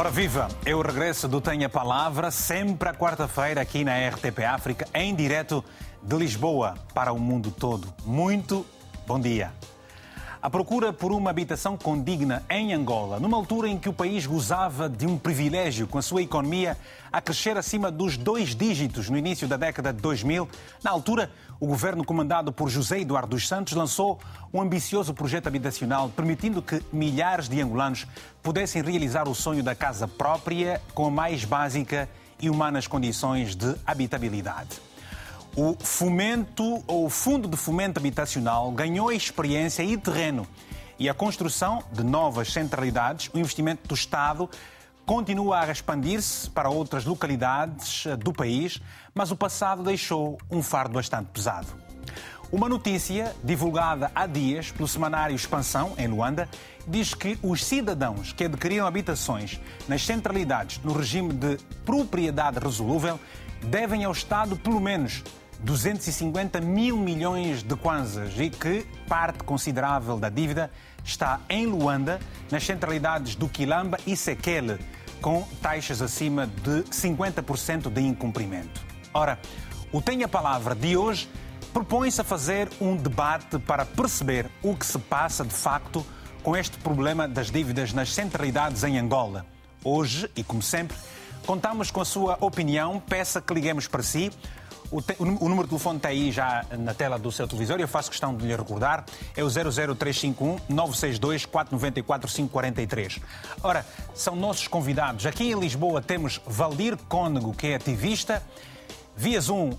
Ora viva, eu regresso do Tenha Palavra, sempre à quarta-feira aqui na RTP África, em direto de Lisboa para o mundo todo. Muito bom dia. A procura por uma habitação condigna em Angola, numa altura em que o país gozava de um privilégio com a sua economia a crescer acima dos dois dígitos no início da década de 2000, na altura, o governo comandado por José Eduardo dos Santos lançou um ambicioso projeto habitacional permitindo que milhares de angolanos pudessem realizar o sonho da casa própria com a mais básica e humanas condições de habitabilidade. O fomento, ou Fundo de Fomento Habitacional, ganhou experiência e terreno. E a construção de novas centralidades, o investimento do Estado, continua a expandir-se para outras localidades do país, mas o passado deixou um fardo bastante pesado. Uma notícia divulgada há dias pelo semanário Expansão, em Luanda, diz que os cidadãos que adquiriram habitações nas centralidades no regime de propriedade resolúvel devem ao Estado pelo menos 250 mil milhões de kwanzas e que parte considerável da dívida está em Luanda, nas centralidades do Quilamba e Sekele, com taxas acima de 50% de incumprimento. Ora, o Tenha Palavra de hoje propõe-se a fazer um debate para perceber o que se passa de facto com este problema das dívidas nas centralidades em Angola. Hoje, e como sempre, contamos com a sua opinião, peça que liguemos para si o, te, o, número de telefone está aí já na tela do seu televisor e eu faço questão de lhe recordar. É o 00351 962 494 543. Ora, são nossos convidados. Aqui em Lisboa temos Valdir Cônego, que é ativista. Via Zoom uh,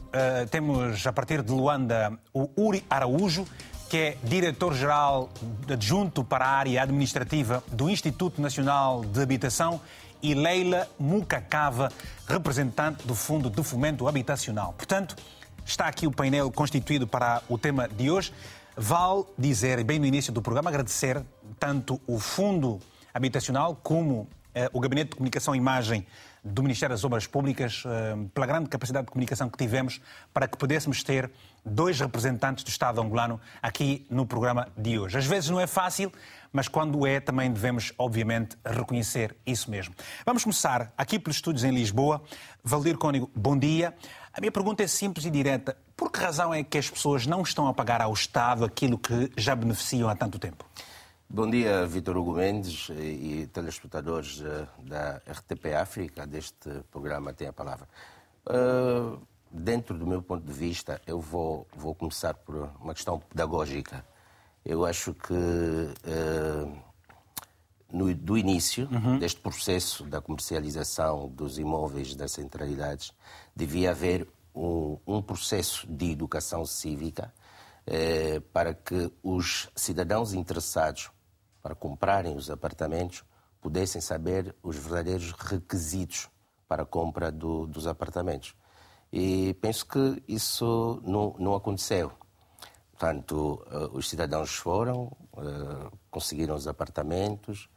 temos, a partir de Luanda, o Uri Araújo, que é diretor-geral adjunto para a área administrativa do Instituto Nacional de Habitação e Leila Mukakava, representante do Fundo de Fomento Habitacional. Portanto, está aqui o painel constituído para o tema de hoje. Vale dizer, bem no início do programa, agradecer tanto o Fundo Habitacional como eh, o Gabinete de Comunicação e Imagem do Ministério das Obras Públicas, eh, pela grande capacidade de comunicação que tivemos para que pudéssemos ter dois representantes do Estado angolano aqui no programa de hoje. Às vezes não é fácil, mas quando é, também devemos, obviamente, reconhecer isso mesmo. Vamos começar aqui pelos estúdios em Lisboa. Valdir Cónigo, bom dia. A minha pergunta é simples e direta. Por que razão é que as pessoas não estão a pagar ao Estado aquilo que já beneficiam há tanto tempo? Bom dia, Vitor Hugo Mendes e telespectadores eh, da RTP África, deste programa Tem a Palavra. Uh, dentro do meu ponto de vista, eu vou, vou começar por uma questão pedagógica. Eu acho que uh, no, do início uhum. deste processo da comercialização dos imóveis das centralidades devia haver um, um processo de educação cívica para que os cidadãos interessados para comprarem os apartamentos pudessem saber os verdadeiros requisitos para a compra do, dos apartamentos. E penso que isso não, não aconteceu. Portanto, eh, os cidadãos foram, eh, conseguiram os apartamentos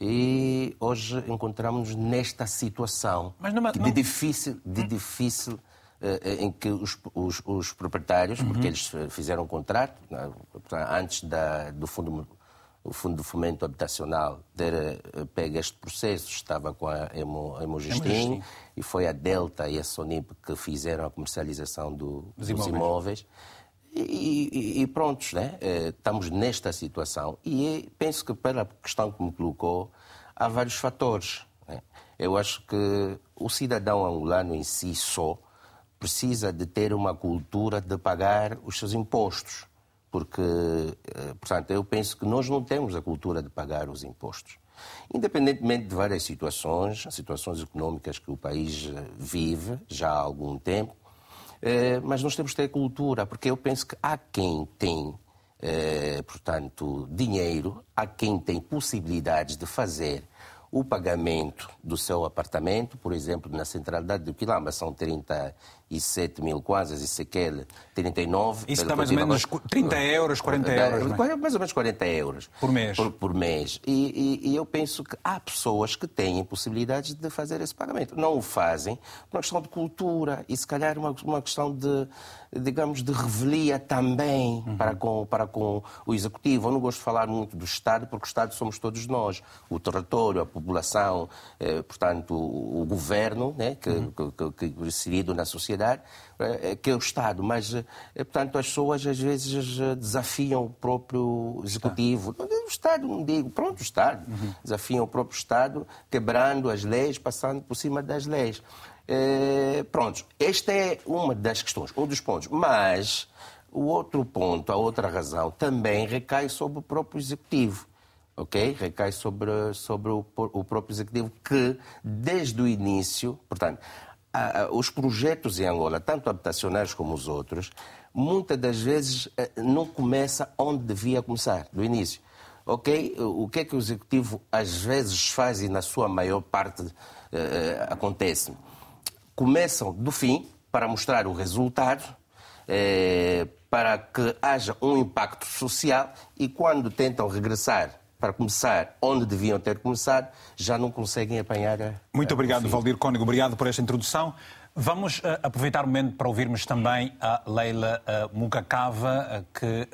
e hoje encontramos-nos nesta situação não, é- não... de difícil, de hum. difícil eh, em que os, os, os proprietários, uhum. porque eles fizeram um contrato antes da, do fundo o Fundo de Fomento Habitacional ter pego este processo, estava com a Hemogestim e foi a Delta e a Sonip que fizeram a comercialização do, dos, imóveis. imóveis. E, e, e prontos, né? Eh, estamos nesta situação. E penso que, pela questão que me colocou, há vários fatores. Né? Eu acho que o cidadão angolano em si só precisa de ter uma cultura de pagar os seus impostos. Porque, eh, portanto, eu penso que nós não temos a cultura de pagar os impostos. Independentemente de várias situações, situações econômicas que o país eh, vive já há algum tempo, eh, mas nós temos que ter cultura, porque eu penso que há quem tem, portanto, dinheiro, há quem tem possibilidades de fazer o pagamento do seu apartamento, por exemplo, na centralidade do Quilamba são 35 37 mil kwanzas e sequer 39. Isso dá mais ou menos 30 euros, 40 euros. Mais, mais ou menos 40 euros. Por mês. Por, por mês. E, e, e, eu penso que há pessoas que têm possibilidades de fazer esse pagamento. Não o fazem por uma questão de cultura e se calhar uma, uma questão de, digamos, de revelia também uhum. para, com, para com o Executivo. Eu não gosto de falar muito do Estado, porque o Estado somos todos nós. O território, a população, eh, portanto, o, o governo, né, que, uhum. que, que, que, inserido na sociedade, eh, que é o Estado. Mas, eh, portanto, as pessoas às vezes eh, desafiam o próprio Executivo. O Estado, não digo, pronto, o Estado. Uhum. Desafiam o próprio Estado, quebrando as leis, passando por cima das leis. Eh, pronto, esta é uma das questões, um dos pontos. Mas o outro ponto, a outra razão, também recai sobre o próprio Executivo. Ok? Recai sobre, sobre o, o próprio Executivo que, desde o início, portanto, os projetos em Angola, tanto habitacionais como os outros, muitas das vezes eh, não começa onde devia começar, do início. Ok? O que é que o Executivo às vezes faz e na sua maior parte eh, acontece? começam do fim para mostrar o resultado, eh, para que haja um impacto social e quando tentam regressar para começar onde deviam ter começado, já não conseguem apanhar a. Muito obrigado, Valdir Cónigo. Obrigado por esta introdução. Vamos uh, aproveitar o momento para ouvirmos também a Leila uh, Mugacava, uh, que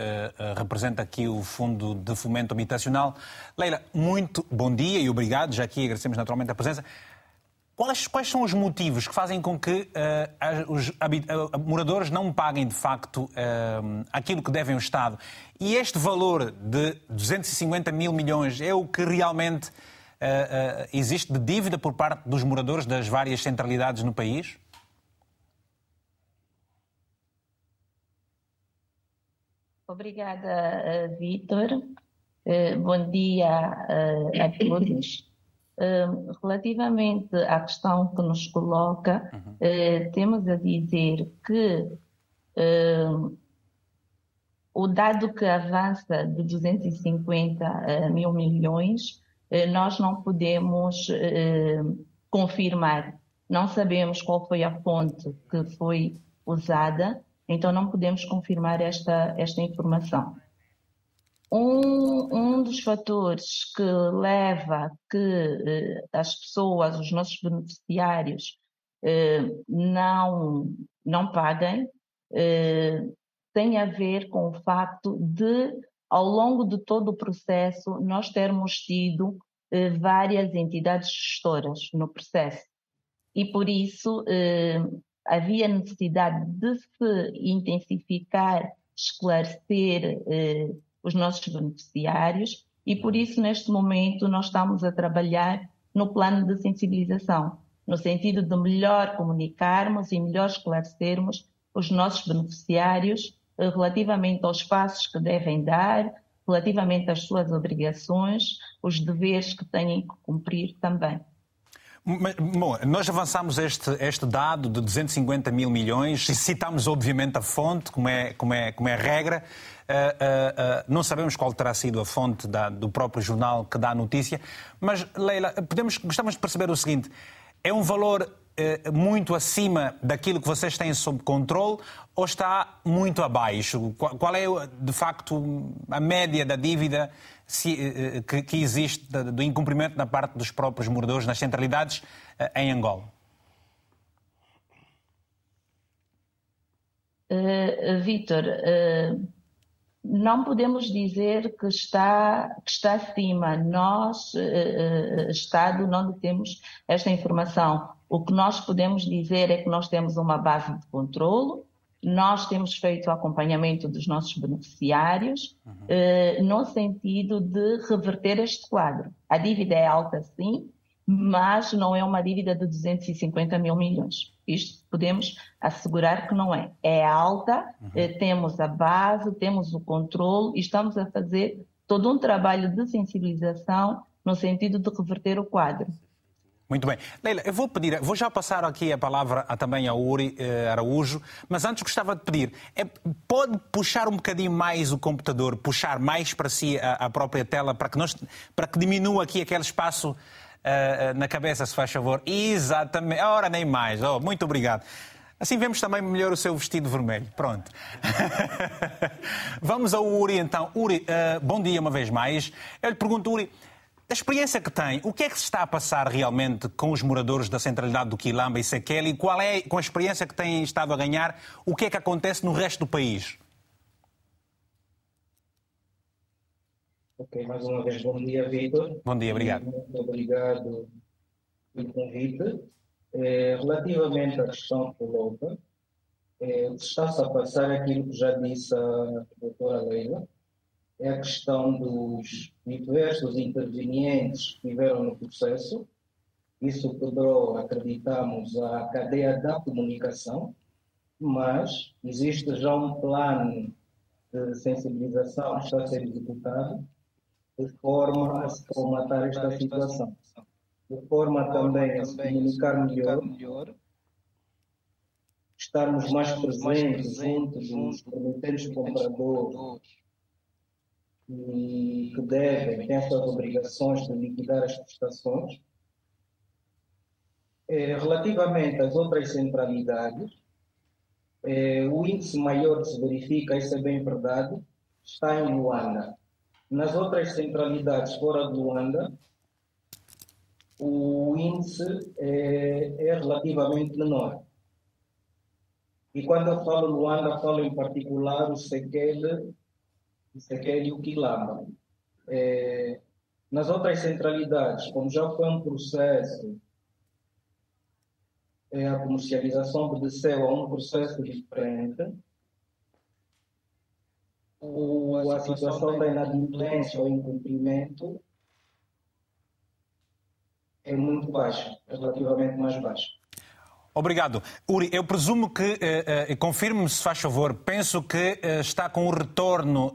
representa aqui o Fundo de Fomento Habitacional. Leila, muito bom dia e obrigado. Já aqui agradecemos naturalmente a presença. Quais, quais, são os motivos que fazem com que uh, os uh, moradores não paguem de facto uh, aquilo que devem ao Estado? E este valor de 250 mil milhões é o que realmente existe de dívida por parte dos moradores das várias centralidades no país? Obrigada, Vitor. Bom dia a todos. Relativamente à questão que nos coloca, uhum. uh, temos a dizer que o dado que avança de 250 uh, mil milhões, nós não podemos confirmar. Não sabemos qual foi a fonte que foi usada, então não podemos confirmar esta, esta informação. Um, um dos fatores que leva que eh, as pessoas, os nossos beneficiários, eh, não, não paguem, eh, tem a ver com o facto de, ao longo de todo o processo, nós termos tido eh, várias entidades gestoras no processo. E por isso eh, havia necessidade de se intensificar, esclarecer eh, os nossos beneficiários e por isso neste momento nós estamos a trabalhar no plano de sensibilização, no sentido de melhor comunicarmos e melhor esclarecermos os nossos beneficiários eh, relativamente aos passos que devem dar, relativamente às suas obrigações, os deveres que têm que cumprir também. Bom, nós avançamos este, este dado de 250 mil milhões e citamos obviamente a fonte, como é, como é, como é regra. Uh, uh, uh, não sabemos qual terá sido a fonte da, do próprio jornal que dá a notícia, mas, Leila, podemos, gostamos de perceber o seguinte: é um valor muito acima daquilo que vocês têm sob controle ou está muito abaixo? Qual é, de facto, a média da dívida se, eh, eh, que, que, existe do incumprimento da parte dos próprios moradores nas centralidades eh, em Angola? Uh, Vítor, uh, não podemos dizer que está, que está acima. Nós, uh, Estado, não temos esta informação. O que nós podemos dizer é que nós temos uma base de controlo, nós temos feito o acompanhamento dos nossos beneficiários uhum. eh, no sentido de reverter este quadro. A dívida é alta, sim, mas não é uma dívida de 250 mil milhões. Isto podemos assegurar que não é. É alta, uhum. eh, temos a base, temos o controle e estamos a fazer todo um trabalho de sensibilização no sentido de reverter o quadro. Muito bem. Leila, eu vou pedir, vou já passar aqui a palavra a, também a Uri eh, Araújo, mas antes gostava de pedir, é, pode puxar um bocadinho mais o computador, puxar mais para si a, a própria tela, para que, nós, para que diminua aqui aquele espaço uh, na cabeça, se faz favor. Exatamente. Ora, nem mais. Oh, muito obrigado. Assim vemos também melhor o seu vestido vermelho. Pronto. Vamos ao Uri então. Uri, uh, bom dia uma vez mais. Eu lhe pergunto, Uri, da experiência que tem, o que é que se está a passar realmente com os moradores da centralidade do Quilamba e Sequela e qual é, com a experiência que têm estado a ganhar, o que é que acontece no resto do país? Ok, mais uma vez, bom dia, Vitor. Bom dia, obrigado. Muito obrigado pelo convite. É, relativamente à questão que coloca, é, está-se a passar aquilo que já disse a doutora Leila, é a questão dos diversos intervenientes que tiveram no processo. Isso quebrou, acreditamos, a cadeia da comunicação, mas existe já um plano de sensibilização que está a ser executado de forma a se comatar esta situação. De forma também a se comunicar melhor, estarmos mais presentes junto dos prometentes compradores e que devem, têm as suas obrigações de liquidar as prestações. É, relativamente às outras centralidades, é, o índice maior que se verifica, isso é bem verdade, está em Luanda. Nas outras centralidades fora de Luanda, o índice é, é relativamente menor. E quando eu falo Luanda, falo em particular o Sequele, o Sequele e o Quilamba. É, nas outras centralidades, como já foi um processo, é, a comercialização obedeceu a um processo diferente, o, a situação da inadimplência ou incumprimento é muito baixa, relativamente mais baixa. Obrigado. Uri, eu presumo que, uh, uh, confirme-me se faz favor, penso que uh, está com o retorno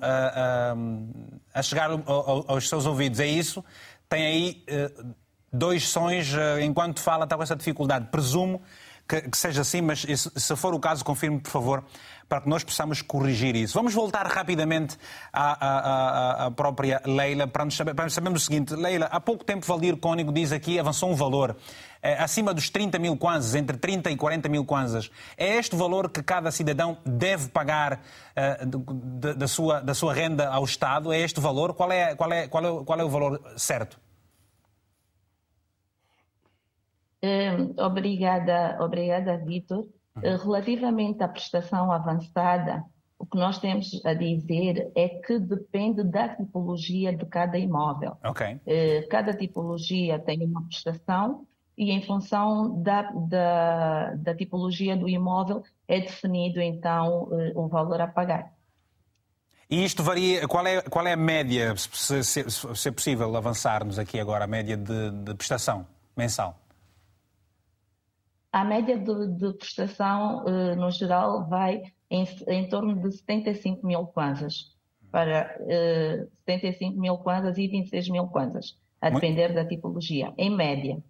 a chegar ao, aos seus ouvidos, é isso? Tem aí dois sons, enquanto fala, está com essa dificuldade. Presumo que, que seja assim, mas se for o caso, confirme, por favor, para que nós possamos corrigir isso. Vamos voltar rapidamente à, à, à própria Leila para, nos saber, para sabermos o seguinte. Leila, há pouco tempo Valdir Cônigo diz aqui, avançou um valor eh, acima dos 30 mil kwanzas, entre 30 e 40 mil kwanzas. É este o valor que cada cidadão deve pagar eh, da, sua, da sua renda ao Estado? É este o valor? Qual é, qual é, qual é, qual é o valor certo? Hum, obrigada, obrigada, Vitor. Uhum. Eh, relativamente à prestação avançada, o que nós temos a dizer é que depende da tipologia de cada imóvel. Okay. Eh, cada tipologia tem uma prestação e, em função da, da, da tipologia do imóvel, é definido então eh, o valor a pagar. E isto varia, qual é, qual é a média, se, se, se é possível avançarmos aqui agora, a média de, de prestação mensal? A média de, de prestação, uh, no geral, vai em, em, torno de 75 mil kwanzas, para uh, 75 mil kwanzas e 26 mil kwanzas, a depender Muito... da tipologia, em média.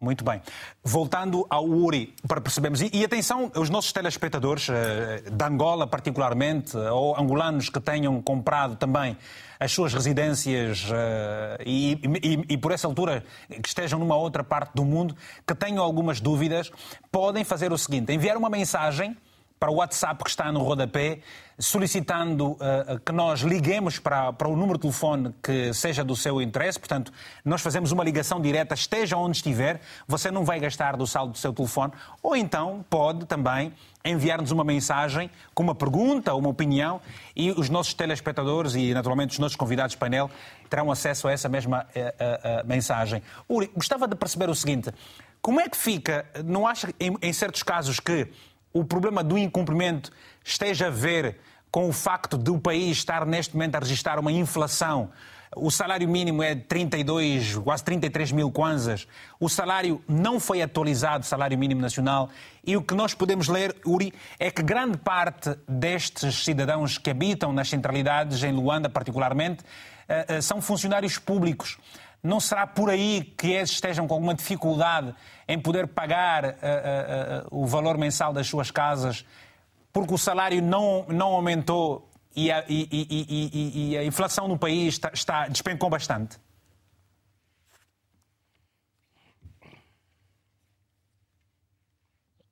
Muito bem. Voltando ao URI, para percebermos. E, e atenção, os nossos telespectadores, eh, de Angola particularmente, ou angolanos que tenham comprado também as suas residências uh, e, e, e, por essa altura que estejam numa outra parte do mundo, que tenham algumas dúvidas, podem fazer o seguinte: enviar uma mensagem para o WhatsApp que está no rodapé, solicitando uh, que nós liguemos para, para o número de telefone que seja do seu interesse. Portanto, nós fazemos uma ligação direta, esteja onde estiver, você não vai gastar do saldo do seu telefone. Ou então pode também enviar-nos uma mensagem com uma pergunta uma opinião e os nossos telespectadores e, naturalmente, os nossos convidados de painel terão acesso a essa mesma uh, uh, mensagem. Uri, gostava de perceber o seguinte. Como é que fica, não acha em, em certos casos que o problema do incumprimento esteja a ver com o facto de o país estar neste momento a registrar uma inflação. O salário mínimo é 32, quase 33 mil kwanzas. O salário não foi atualizado, o salário mínimo nacional. E o que nós podemos ler, Uri, é que grande parte destes cidadãos que habitam nas centralidades, em Luanda particularmente, eh, eh, são funcionários públicos. Não será por aí que eles estejam com alguma dificuldade em poder pagar uh, uh, o valor mensal das suas casas porque o salário não, não aumentou e a, e, e, e, a inflação no país está, está, despencou bastante?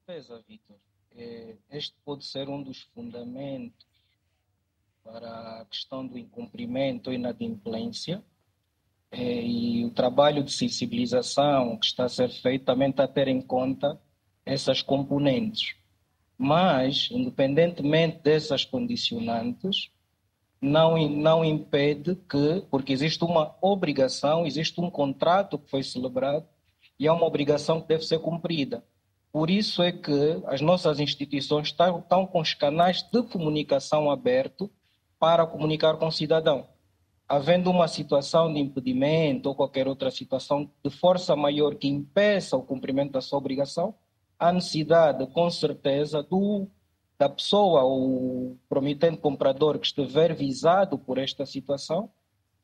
certeza, Vitor. é, este pode ser um dos fundamentos para a questão do incumprimento ou inadimplência. É, e o trabalho de sensibilização que está a ser feito também está a ter em conta essas componentes. Mas, independentemente dessas condicionantes, não, não impede que, porque existe uma obrigação, existe um contrato que foi celebrado e é uma obrigação que deve ser cumprida. Por isso é que as nossas instituições estão, estão com os canais de comunicação abertos para comunicar com o cidadão. Havendo uma situação de impedimento ou qualquer outra situação de força maior que impeça o cumprimento da sua obrigação, há necessidade, com certeza, do, da pessoa ou promitente comprador que estiver visado por esta situação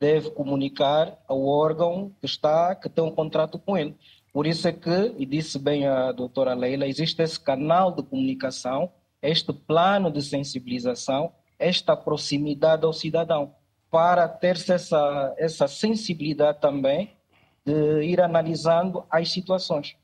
deve comunicar ao órgão que está que tem um contrato com ele. Por isso é que, e disse bem a doutora Leila, existe esse canal de comunicação, este plano de sensibilização, esta proximidade ao cidadão, para ter essa, essa sensibilidade também de ir analisando as situações.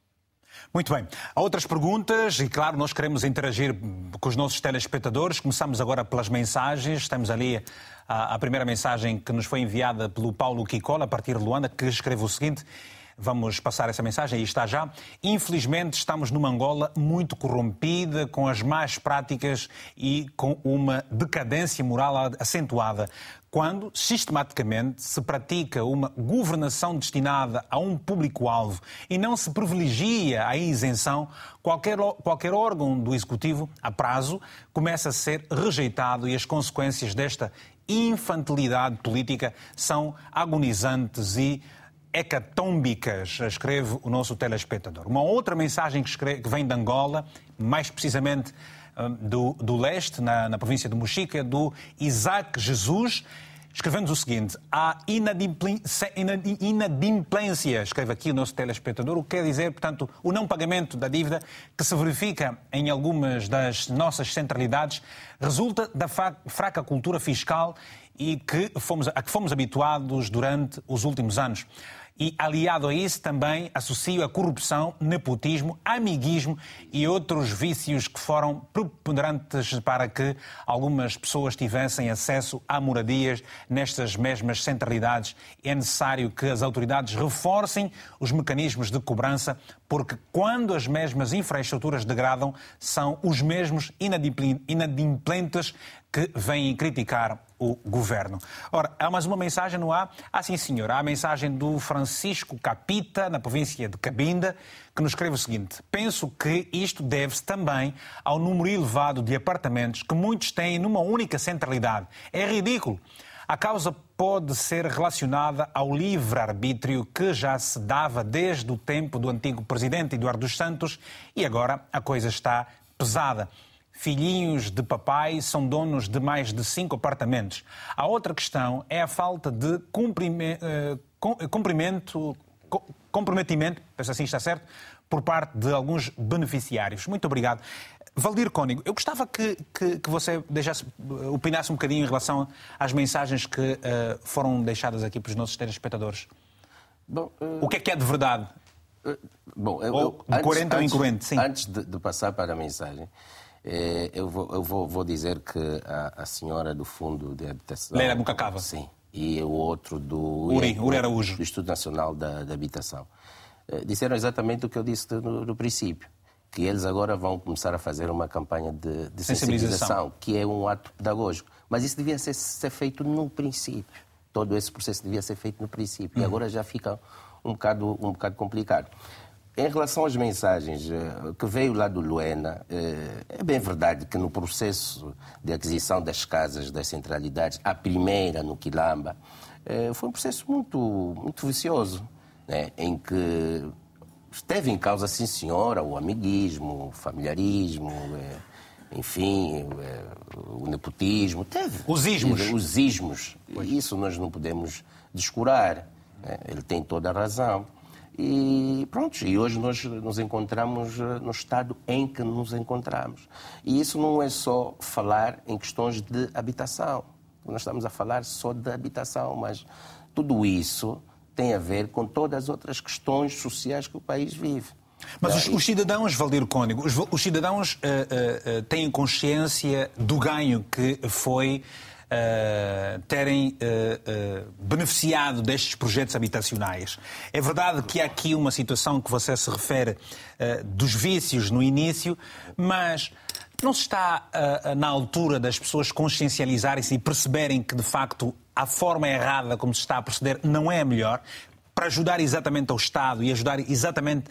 Muito bem. Há outras perguntas e, claro, nós queremos interagir com os nossos telespectadores. Começamos agora pelas mensagens. Temos ali a, a primeira mensagem que nos foi enviada pelo Paulo Kikola, a partir de Luanda, que escreve o seguinte. Vamos passar essa mensagem, aí está já. Infelizmente, estamos numa Angola muito corrompida, com as más práticas e com uma decadência moral acentuada. Quando, sistematicamente, se pratica uma governação destinada a um público-alvo e não se privilegia a isenção, qualquer, qualquer órgão do Executivo, a prazo, começa a ser rejeitado e as consequências desta infantilidade política são agonizantes e hecatômbicas, escreve o nosso telespectador. Uma outra mensagem que, escreve, que vem de Angola, mais precisamente do, do leste, na, na província de Mochica, do Isaac Jesus, escrevendo o seguinte: há inadimplência, escreve aqui o nosso telespectador, o que quer dizer, portanto, o não pagamento da dívida que se verifica em algumas das nossas centralidades resulta da fraca cultura fiscal e que fomos, a que fomos habituados durante os últimos anos e, aliado a isso, também associo a corrupção, nepotismo, amiguismo e outros vícios que foram preponderantes para que algumas pessoas tivessem acesso a moradias nestas mesmas centralidades. É necessário que as autoridades reforcem os mecanismos de cobrança, porque quando as mesmas infraestruturas degradam, são os mesmos inadimplentes que vêm criticar o governo. Ora, há mais uma mensagem no ar? Ah, sim, senhor. Há a mensagem do Francisco Capita, na província de Cabinda, que nos escreve o seguinte: Penso que isto deve-se também ao número elevado de apartamentos que muitos têm numa única centralidade. É ridículo. A causa pode ser relacionada ao livre-arbítrio que já se dava desde o tempo do antigo presidente Eduardo dos Santos e agora a coisa está pesada filhinhos de papai são donos de mais de cinco apartamentos. A outra questão é a falta de eh, cumprimento, comprometimento, penso assim está certo, por parte de alguns beneficiários. Muito obrigado. Valdir Cónigo, eu gostava que, que, que, você deixasse, opinasse um bocadinho em relação às mensagens que uh, foram deixadas aqui pelos nossos telespectadores. Bom, uh... O que é que é de verdade? Uh, bom, eu, ou de coerente ou incoerente, sim. Antes de, de passar para a mensagem, eu, vou, eu vou, vou, dizer que a, a, senhora do Fundo de Habitação. Leila Bucacava. Sim. E o outro do. Uri, Uri Araújo. Do Instituto Nacional da, da Habitação. É, disseram exatamente o que eu disse no, no, princípio. Que eles agora vão começar a fazer uma campanha de, de sensibilização, que é um ato pedagógico. Mas isso devia ser, ser feito no princípio. Todo esse processo devia ser feito no princípio. Uhum. E agora já fica um bocado, um bocado complicado. Em relação às mensagens eh, que veio lá do Luena, eh, é bem verdade que no processo de aquisição das casas das centralidades, a primeira no Quilamba, eh, foi um processo muito, muito vicioso, né? em que esteve em causa, sim senhora, o amiguismo, o familiarismo, enfim, o nepotismo, teve. Os ismos. Os ismos. Isso nós não podemos descurar. Né? Ele tem toda a razão. E pronto, e hoje nós nos encontramos eh, no estado em que nos encontramos. E isso não é só falar em questões de habitação. Nós estamos a falar só de habitação, mas tudo isso tem a ver com todas as outras questões sociais que o país vive. Mas os, os, cidadãos, Valdir Cônigo, os, os cidadãos uh, uh, têm consciência do ganho que foi uh, terem beneficiado destes projetos habitacionais. É verdade que há aqui uma situação que você se refere dos vícios no início, mas não se está na altura das pessoas consciencializarem-se e perceberem que, de facto, a forma errada como se está a proceder não é a melhor? Para ajudar exatamente ao Estado e ajudar exatamente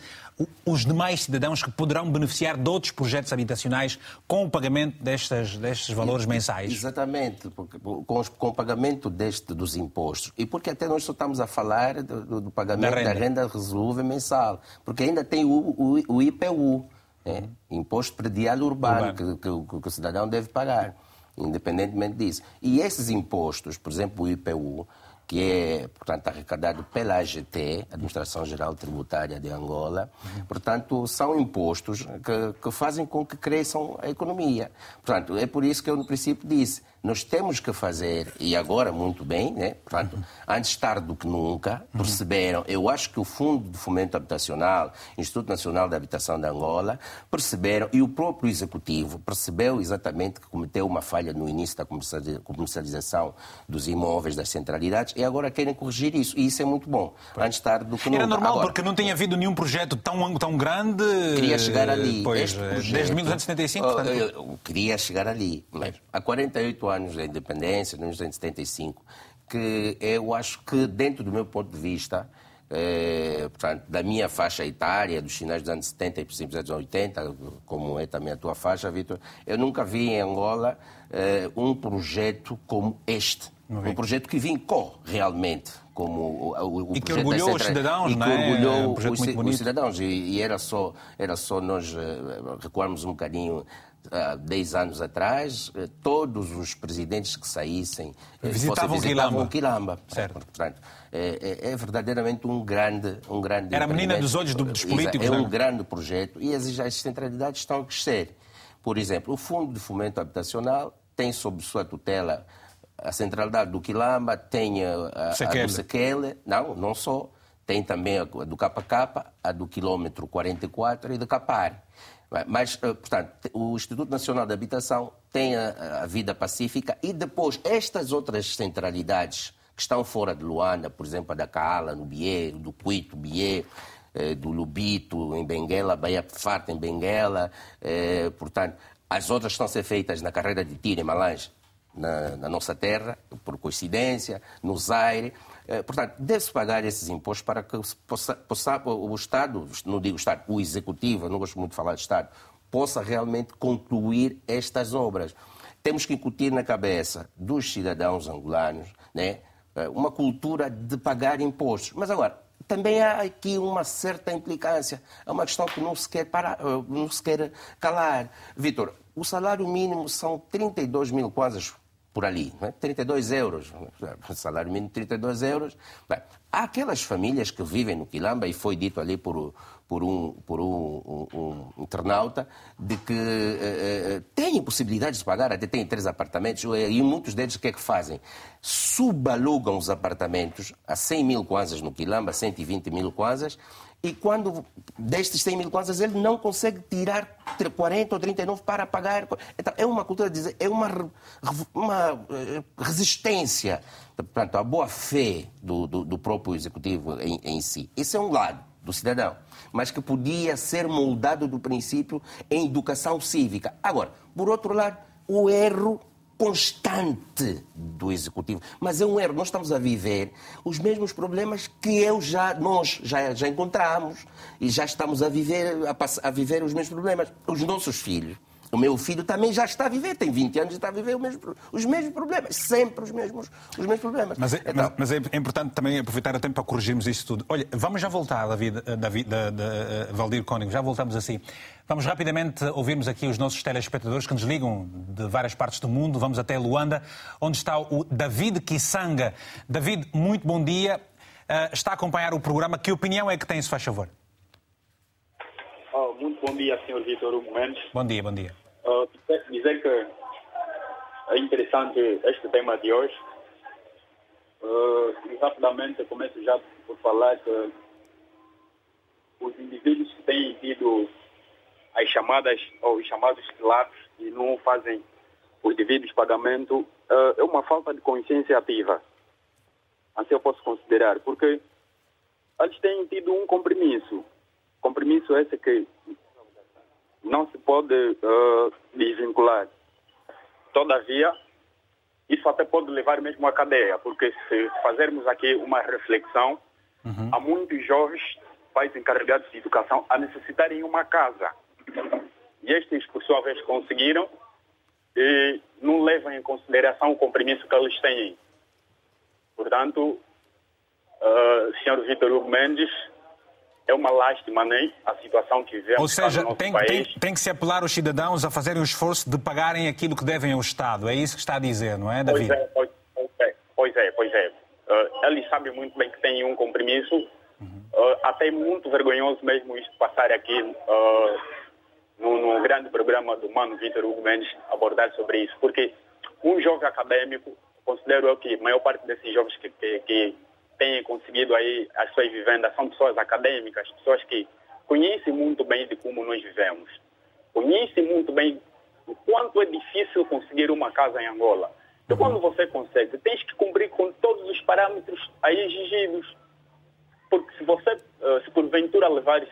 os demais cidadãos que poderão beneficiar de outros projetos habitacionais com o pagamento destes, destes valores mensais. Exatamente, porque, com, com, o pagamento deste, dos impostos. E porque até nós só estamos a falar do, do pagamento da renda. da renda mensal, porque ainda tem o, o, o IPU, né? Imposto Predial Urbano, urbano. Que, que, que o cidadão deve pagar, independentemente disso. E esses impostos, por exemplo, o IPU, que é, portanto, arrecadado pela AGT, Administração Geral Tributária de Angola. Portanto, são impostos que, que fazem com que cresçam a economia. Portanto, é por isso que eu, no princípio, disse nós temos que fazer, e agora muito bem, né? Portanto, antes tarde do que nunca, perceberam, eu acho que o Fundo de Fomento Habitacional, Instituto Nacional de Habitação de Angola, perceberam, e o próprio Executivo percebeu exatamente que cometeu uma falha no início da comercialização dos imóveis das centralidades e agora querem corrigir isso. E isso é muito bom. Antes tarde do que nunca. Era normal, agora, porque não tem havido nenhum projeto tão, tão grande. Queria chegar ali. Pois, projeto, desde 1975, portanto. Eu, eu, queria chegar ali. Mas há 48 anos da independência, em 1975, que eu acho que, dentro do meu ponto de vista, é, portanto, da minha faixa etária, dos finais dos anos 70 e princípios dos anos 80, como é também a tua faixa, Vitor, eu nunca vi em Angola é, um projeto como este. Um projeto que vincou realmente como o, o, e que orgulhou os cidadãos, e que é? orgulhou um os, os, cidadãos e, e, era só era só nós uh, recuarmos um bocadinho há 10 anos atrás, eh, todos os presidentes que saíssem eh, visitavam, visitavam o Quilamba. Certo. Portanto, é, é, é, verdadeiramente um grande, um grande. Era a menina dos olhos dos políticos. É um não? grande projeto e as, as centralidades estão a crescer. Por exemplo, o Fundo de Fomento Habitacional tem sob sua tutela a centralidade do Quilamba, tem a, a, a do Sequele, não, não só, tem também a do KK, a do quilômetro 44 e do Capar. Mas, eh, portanto, o Instituto Nacional de Habitação tem a, a vida pacífica e depois estas outras centralidades que estão fora de Luanda, por exemplo, a da Kaala, no Bié, do Cuito, Bié, eh, do Lubito, em Benguela, Bahia Farta, em Benguela, eh, portanto, as outras estão a ser feitas na carreira de tiro em Malange, na, na nossa terra, por coincidência, no Zaire. Eh, portanto, deve-se pagar esses impostos para que possa, possa, o Estado, não digo Estado, o Executivo, não gosto muito de falar de Estado, possa realmente concluir estas obras. Temos que incutir na cabeça dos cidadãos angolanos né, eh, uma cultura de pagar impostos. Mas agora, também há aqui uma certa implicância. É uma questão que não se quer, parar, eh, não se quer calar. Vitor, o salário mínimo são 32 mil quase por ali, né? 32 euros, salário mínimo 32 euros. Bem, há aquelas famílias que vivem no Quilamba, e foi dito ali por, por, um, por um, um, um internauta, de que eh, eh têm possibilidade de pagar, até têm três apartamentos, e muitos deles o que é que fazem? Subalugam os apartamentos a 100 mil kwanzas no Quilamba, 120 mil kwanzas, e quando destes 100 mil kwanzas ele não consegue tirar 40 ou 39 para pagar. Então, é uma cultura, é uma, uma eh, resistência portanto, à boa fé do, do, do próprio executivo em, em si. Esse é um lado do cidadão, mas que podia ser moldado do princípio em educação cívica. Agora, por outro lado, o erro constante do executivo. Mas é um erro. Nós estamos a viver os mesmos problemas que eu já nós já já encontramos e já estamos a viver a, a viver os mesmos problemas. Os nossos filhos o meu filho também já está a viver, tem 20 anos e está a viver mesmo, os mesmos problemas, sempre os mesmos, os mesmos problemas. Mas é, então, mas, é importante também aproveitar o tempo para corrigirmos isso tudo. Olha, vamos já voltar, David, David da, da, da Valdir Cónigo, já voltamos assim. Vamos rapidamente ouvirmos aqui os nossos telespectadores que nos ligam de várias partes do mundo. Vamos até Luanda, onde está o David Kisanga. David, muito bom dia. Uh, está a acompanhar o programa. Que opinião é que tem, se faz favor? Bom dia, Sr. Vitor Hugo Mendes. Bom dia, bom dia. Uh, dizer que é interessante este tema de hoje. Uh, rapidamente começo já por falar que os indivíduos que têm tido as chamadas ou os chamados lápis e não fazem os devidos pagamentos uh, é uma falta de consciência ativa. Assim eu posso considerar, porque eles têm tido um compromisso. Compromisso esse que não se pode uh, desvincular. Todavia, isso até pode levar mesmo à cadeia, porque se fazermos aqui uma reflexão, uhum. há muitos jovens, pais encarregados de educação, a necessitarem uma casa. E estes, por sua vez, conseguiram e não levam em consideração o compromisso que eles têm. Portanto, uh, senhor Vitor Hugo Mendes, é uma lástima, né? A situação que vemos Ou seja, no tem, tem, tem, que se apelar os cidadãos a fazerem o esforço de pagarem aquilo que devem ao Estado. É isso que está a dizer, não é, David? Pois é, pois, pois é. Pois é, pois é. Uh, eles sabem muito bem que têm um compromisso. Uhum. Uh, até muito vergonhoso mesmo isto passar aqui uh, no, no, grande programa do Mano Vitor Hugo Mendes abordar sobre isso. Porque um jovem acadêmico, considero eu que a maior parte desses jovens que, que, que têm conseguido aí as suas vivendas são pessoas acadêmicas, pessoas que conhecem muito bem de como nós vivemos. Conhecem muito bem o quanto é difícil conseguir uma casa em Angola. E quando uhum. você consegue, tens que cumprir com todos os parâmetros aí exigidos. Porque se você, uh, se porventura levar uh,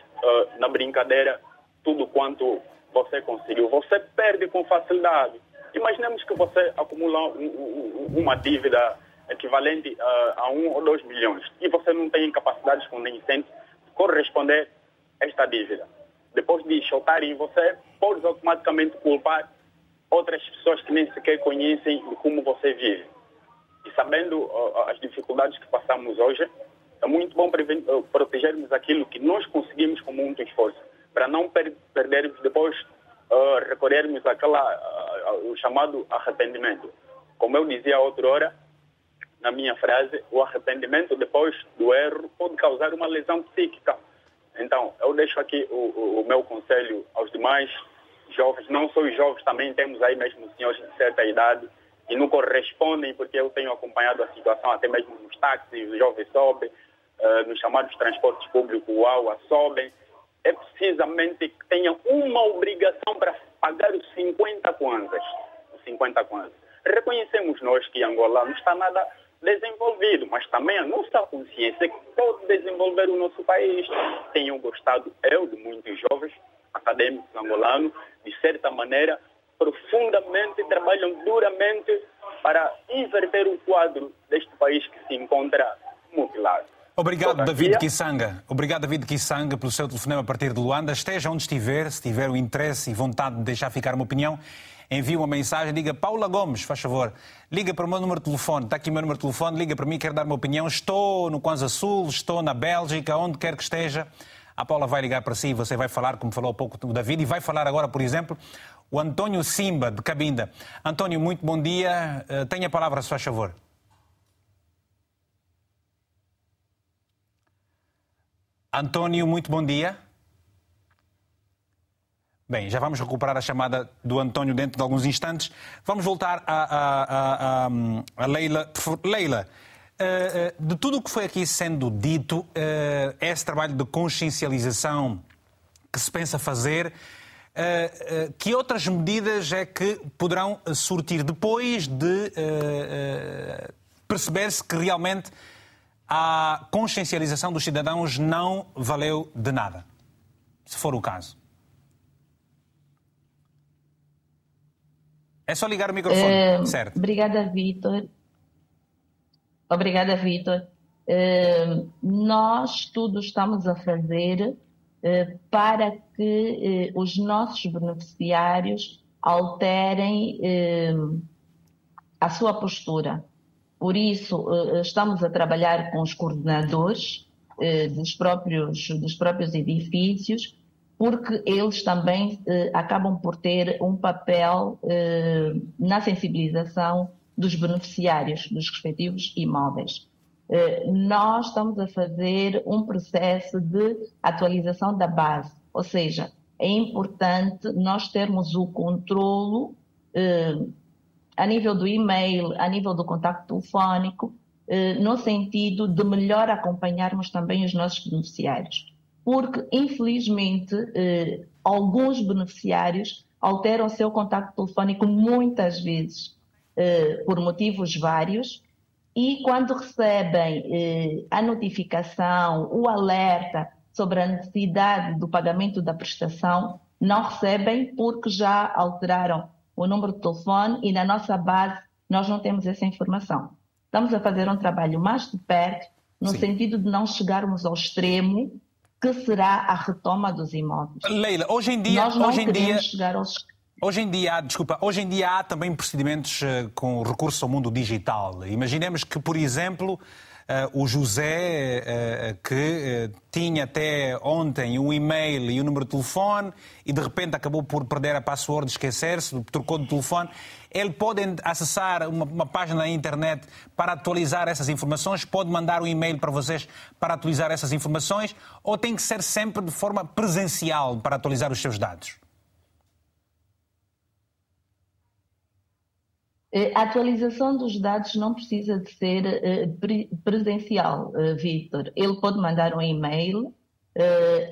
na brincadeira tudo quanto você conseguiu, você perde com facilidade. Imaginemos que você acumula um, um, uma dívida equivalente uh, a um ou dois milhões e você não tem capacidades convincentes de corresponder a esta dívida. Depois de chotarem você, pode automaticamente culpar outras pessoas que nem sequer conhecem de como você vive. E sabendo uh, as dificuldades que passamos hoje, é muito bom uh, protegermos aquilo que nós conseguimos com muito esforço, para não per perdermos depois, uh, recorrermos àquela, o chamado arrependimento. Como eu dizia outra hora, na minha frase, o arrependimento depois do erro pode causar uma lesão psíquica. Então, eu deixo aqui o, o, o meu conselho aos demais jovens, não só os jovens, também temos aí mesmo senhores de certa idade que não correspondem, porque eu tenho acompanhado a situação até mesmo nos táxis, os jovens sobem, uh, nos chamados transportes públicos, o AUA sobem. É precisamente que tenham uma obrigação para pagar os 50 kwanzas. Os 50 kwanzas. Reconhecemos nós que Angola não está nada desenvolvido, mas também a nossa consciência que pode desenvolver o nosso país. Tenho gostado, eu, de muitos jovens acadêmicos angolanos, de certa maneira, profundamente trabalham duramente para inverter o quadro deste país que se encontra mutilado. Obrigado, David Kisanga. Obrigado, David Kisanga, pelo seu telefonema a partir de Luanda. Esteja onde estiver, se tiver o interesse e vontade de deixar ficar uma opinião, envie uma mensagem, diga Paula Gomes, faz favor, liga para o meu número de telefone, está aqui o meu número de telefone, liga para mim, quero dar uma opinião, estou no Kwanza Sul, estou na Bélgica, onde quer que esteja. A Paula vai ligar para si, você vai falar, como falou há pouco o David, e vai falar agora, por exemplo, o António Simba, de Cabinda. António, muito bom dia. Eh, tenha a palavra, se faz favor. António, muito bom dia. Bem, já vamos recuperar a chamada do António dentro de alguns instantes. Vamos voltar a, a, a, a Leila. Leila, eh, eh, de tudo o que foi aqui sendo dito, eh, esse trabalho de consciencialização que se pensa fazer, que outras medidas é que poderão surtir depois de perceber-se que realmente a consciencialização dos cidadãos não valeu de nada, se for o caso? É só ligar o microfone, é, certo? Obrigada, Vitor. Obrigada, Vitor. É, nós tudo estamos a fazer é, para que os nossos beneficiários alterem a sua postura. Por isso, estamos a trabalhar com os coordenadores dos próprios, dos próprios edifícios porque eles também eh, acabam por ter um papel eh, na sensibilização dos beneficiários dos respectivos imóveis. Eh, nós estamos a fazer um processo de atualização da base, ou seja, é importante nós termos o controlo eh, a nível do e-mail, a nível do contato telefónico, eh, no sentido de melhor acompanharmos também os nossos beneficiários. Porque, infelizmente, eh, alguns beneficiários alteram o seu contato telefónico muitas vezes, eh, por motivos vários, e quando recebem eh, a notificação, o alerta sobre a necessidade do pagamento da prestação, não recebem porque já alteraram o número de telefone e na nossa base nós não temos essa informação. Estamos a fazer um trabalho mais de perto, no Sim. sentido de não chegarmos ao extremo que será a retoma dos imóveis. Leila, hoje em dia, nós não hoje em dia, chegar aos Hoje em dia, desculpa, hoje em dia há também procedimentos eh, com recurso ao mundo digital. Imaginemos que, por exemplo, o José, eh, que tinha até ontem um e-mail e um número de telefone e de repente acabou por perder a password, esquecer-se, trocou de telefone, ele pode acessar uma, uma, página na internet para atualizar essas informações, pode mandar um e-mail para vocês para atualizar essas informações? Ou tem que ser sempre de forma presencial para atualizar os seus dados? A atualização dos dados não precisa de ser eh, presencial, eh, Victor. Ele pode mandar um e-mail,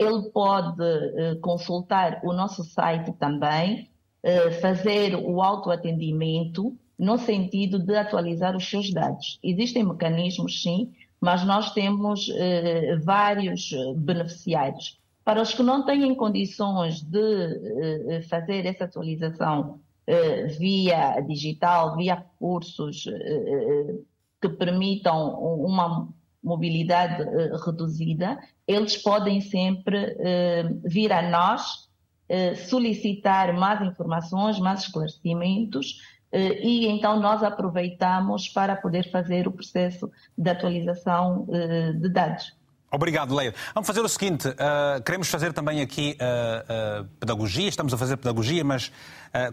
ele pode consultar o nosso site também, fazer o autoatendimento no sentido de atualizar os seus dados. Existem mecanismos, sim, mas nós temos vários beneficiários. Para os que não têm condições de fazer essa atualização eh, via digital, via cursos eh, eh, que permitam uma mobilidade reduzida, eles podem sempre vir a nós solicitar mais informações, mais esclarecimentos e então nós aproveitamos para poder fazer o processo de atualização de dados. Obrigado, Leia. Vamos fazer o seguinte: uh, queremos fazer também aqui uh, uh, pedagogia, estamos a fazer pedagogia, mas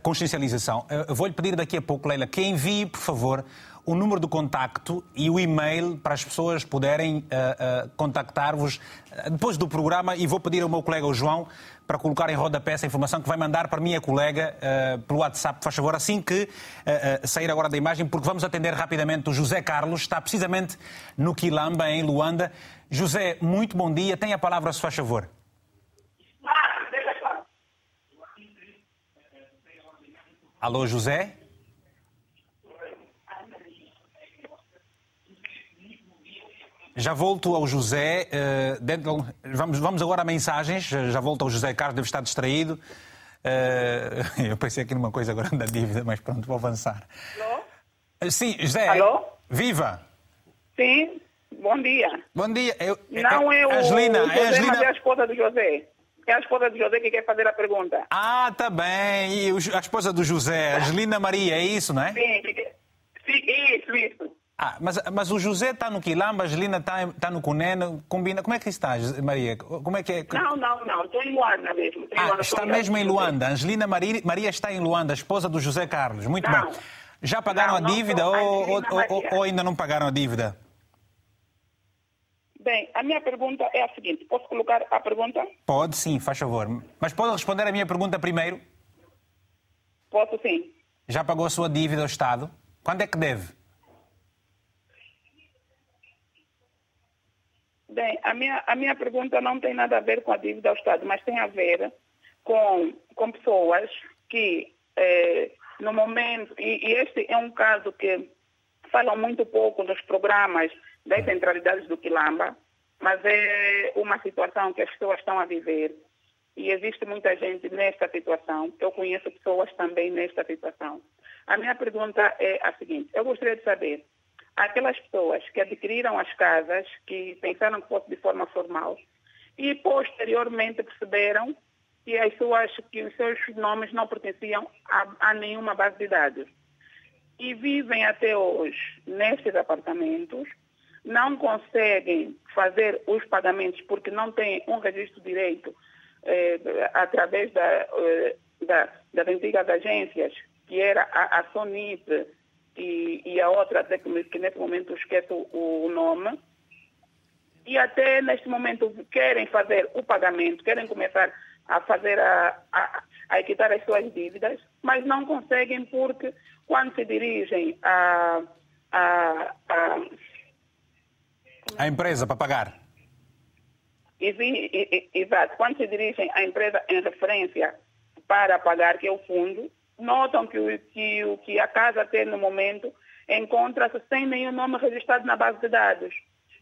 consciencialização. Vou-lhe pedir daqui a pouco, Leila, que envie, por favor, o número do contacto e o e-mail para as pessoas poderem contactar-vos depois do programa e vou pedir ao meu colega o João para colocar em rodapé essa informação que vai mandar para a minha colega pelo WhatsApp, faz favor, assim que sair agora da imagem, porque vamos atender rapidamente o José Carlos, está precisamente no Quilamba, em Luanda. José, muito bom dia. Tem a palavra, se faz favor. Alô, José? Já volto ao José. Uh, dentro, vamos, vamos agora a mensagens. Já volto ao José Carlos, deve estar distraído. Uh, eu pensei aqui numa coisa agora da dívida, mas pronto, vou avançar. Alô? Sim, José. Alô? Viva! Sim. Bom dia. Bom dia. Eu, não é, o Angelina, o José, é Angelina... mas é a esposa do José. É a esposa do José que quer fazer a pergunta. Ah, tá bem. E a esposa do José, Angelina Maria, é isso, não é? Sim, sim isso, isso. Ah, mas, mas o José está no Quilamba, a Angelina está tá no Cuneno, combina. Como é que está, Maria? Como é que é? Não, não, não. Estou em Luanda mesmo. Ah, Luanda, está mesmo em Luanda. Angelina Maria, Maria está em Luanda, a esposa do José Carlos. Muito não. bem. Já pagaram não, a dívida ou, ou, ou, ou ainda não pagaram a dívida? Bem, a minha pergunta é a seguinte: posso colocar a pergunta? Pode sim, faz favor. Mas pode responder a minha pergunta primeiro? Posso sim. Já pagou a sua dívida ao Estado? Quando é que deve? Bem, a minha, a minha pergunta não tem nada a ver com a dívida ao Estado, mas tem a ver com, com pessoas que, eh, no momento, e, e este é um caso que falam muito pouco nos programas das centralidades do Quilamba, mas é uma situação que as pessoas estão a viver. E existe muita gente nesta situação. Eu conheço pessoas também nesta situação. A minha pergunta é a seguinte: eu gostaria de saber, aquelas pessoas que adquiriram as casas, que pensaram que fosse de forma formal, e posteriormente perceberam que, as suas, que os seus nomes não pertenciam a, a nenhuma base de dados. E vivem até hoje nestes apartamentos não conseguem fazer os pagamentos porque não têm um registro direito eh, através da, eh, da, das antigas agências, que era a, a Sonip e, e, a outra, que, que nesse momento esqueço o, o nome, e até neste momento querem fazer o pagamento, querem começar a fazer a, a, a quitar as suas dívidas, mas não conseguem porque quando se dirigem a, a, a a empresa para pagar? exato, quando se dirigem à empresa em referência para pagar, que é o fundo, notam que o que, que a casa tem no momento encontra-se sem nenhum nome registrado na base de dados.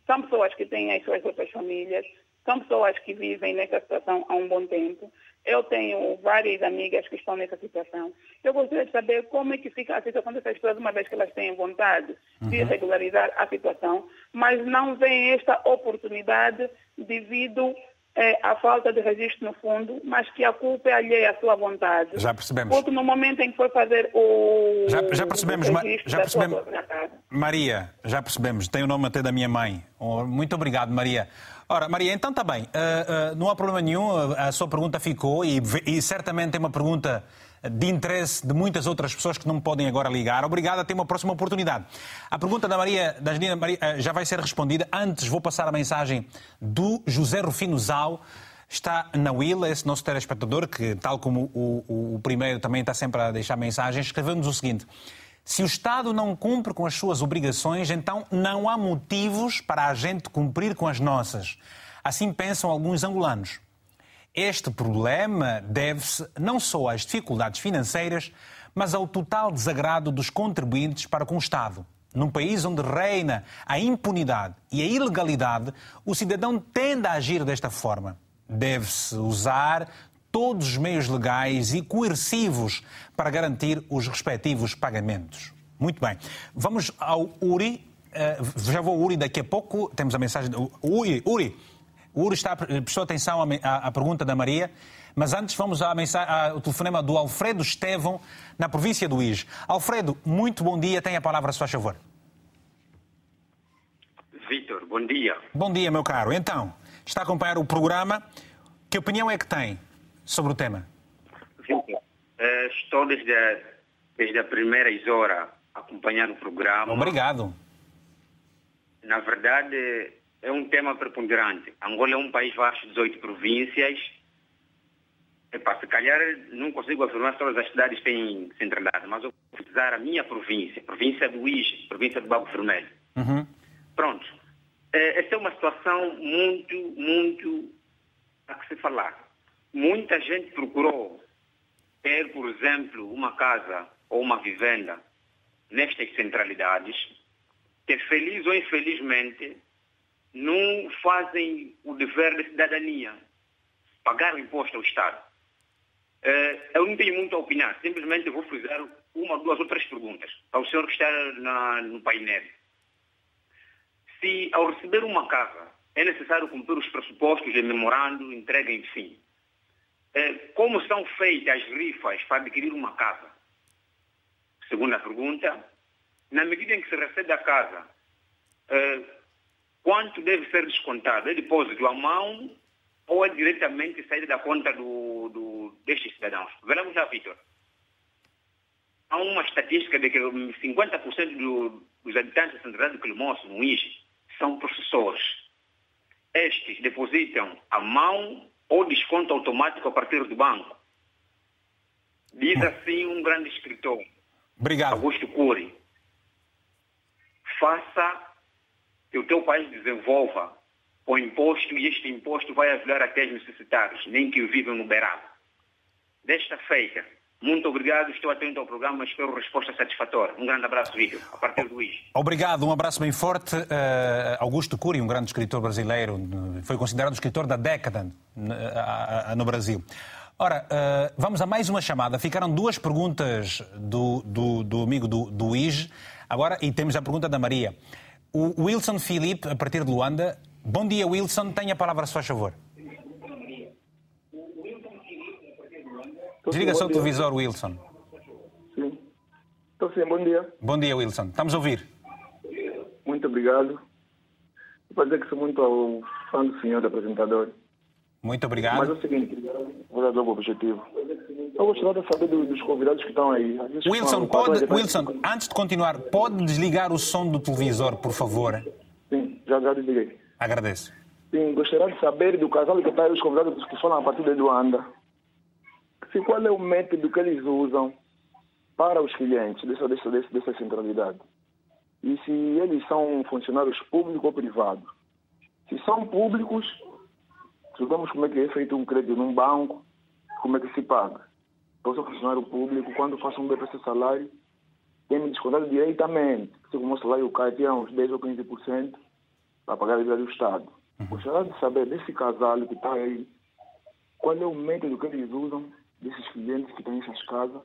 São pessoas que têm as suas outras famílias, são pessoas que vivem nessa situação há um bom tempo. Eu tenho várias amigas que estão nessa situação. Eu gostaria de saber como é que fica a situação dessas pessoas, uma vez que elas têm vontade de uhum. regularizar a situação, mas não veem esta oportunidade devido é, a falta de registro no fundo, mas que a culpa é alheia à sua vontade. Já percebemos. Porque no momento em que foi fazer o. Já, já percebemos, ma já percebemos. Maria, já percebemos, tem o nome até da minha mãe. Oh, muito obrigado, Maria. Ora, Maria, então está bem, uh, uh, não há problema nenhum, a sua pergunta ficou e, e certamente tem uma pergunta de interesse de muitas outras pessoas que não podem agora ligar. Obrigado, a ter uma próxima oportunidade. A pergunta da Maria, da Janina Maria, eh, já vai ser respondida. Antes vou passar a mensagem do José Rufino Zau. Está na Willa, esse nosso telespectador, que, tal como o, o, o primeiro também está sempre a deixar mensagens, escreveu-nos o seguinte. Se o Estado não cumpre com as suas obrigações, então não há motivos para a gente cumprir com as nossas. Assim pensam alguns angolanos. Este problema deve-se não só às dificuldades financeiras, mas ao total desagrado dos contribuintes para com o Estado. Num país onde reina a impunidade e a ilegalidade, o cidadão tende a agir desta forma. Deve-se usar todos os meios legais e coercivos para garantir os respectivos pagamentos. Muito bem. Vamos ao Uri. Uh, já vou ao Uri daqui a pouco. Temos a mensagem Uri. Uri, o Uri está, prestou atenção à, à, pergunta da Maria, mas antes vamos à mensagem, ao telefonema do Alfredo Estevão, na província do Ige. Alfredo, muito bom dia, tem a palavra, se faz favor. Vitor, bom dia. Bom dia, meu caro. Então, está a acompanhar o programa. Que opinião é que tem sobre o tema? Vitor, eh, estou desde a, desde a primeira hora a acompanhar o programa. Obrigado. Na verdade, é um tema preponderante. Angola é um país vasto, 18 províncias. Epá, se calhar não consigo afirmar se todas as cidades têm centralidade, mas eu vou utilizar a minha província, província do Ige, província do Bago Vermelho. Uhum. Pronto. É, essa é uma situação muito, muito a que se falar. Muita gente procurou ter, por exemplo, uma casa ou uma vivenda nestas centralidades, que feliz ou infelizmente não fazem o dever de cidadania, pagar imposto ao Estado. Eh, eu não tenho muito a opinar, simplesmente vou fazer uma, duas ou três perguntas ao senhor que está na, no painel. Se ao receber uma casa é necessário cumprir os pressupostos de memorando, entrega, enfim, eh, como são feitas as rifas para adquirir uma casa? Segunda pergunta, na medida em que se recebe a casa, eh, quanto deve ser descontado? É depósito à mão ou é diretamente saída da conta do, do, destes cidadãos? Veremos lá, Vitor. Há uma estatística de que 50% do, dos habitantes da centralidade de Quilmoço, no IGE, são professores. Estes depositam à mão ou desconto automático a partir do banco. Diz assim um grande escritor, Obrigado. Augusto Cury. Faça que o teu país desenvolva o imposto e este imposto vai ajudar até os necessitados, nem que vivem no beirado. Desta feita, muito obrigado, estou atento ao programa, espero resposta satisfatória. Um grande abraço, Vídeo, a partir do IS. Obrigado, um abraço bem forte. Uh, Augusto Cury, um grande escritor brasileiro, foi considerado o escritor da década uh, no Brasil. Ora, vamos a mais uma chamada. Ficaram duas perguntas do, do, do amigo do, do. Agora, e temos a pergunta da Maria. O Wilson Filipe, a partir de Luanda. Bom dia, Wilson. Tenha a palavra, se faz favor. Desliga só o televisor, Wilson. Sim. Estou sim, bom dia. Bom dia, Wilson. Estamos a ouvir. Muito obrigado. Vou dizer que sou muito fã do senhor apresentador. Muito obrigado. Mas é o seguinte, vou dar o objetivo. Eu gostaria de saber dos convidados que estão aí. Wilson, pode, Wilson, antes de continuar, pode desligar o som do televisor, por favor? Sim, já, já desliguei. Agradeço. Sim, gostaria de saber do casal que está aí, os convidados que falam a partir de Luanda. Se qual é o método que eles usam para os clientes dessa, dessa, dessa centralidade. E se eles são funcionários públicos ou privados. Se são públicos, Sabemos como é que é feito um crédito num banco, como é que se paga. Eu sou funcionário público, quando faço um BPC salário, tem-me descontado diretamente. Se o meu salário cai, tinha uns 10 ou 15% para pagar a vida do Estado. Gostaria de saber desse casal que está aí, qual é o método que eles usam, desses clientes que têm essas casas,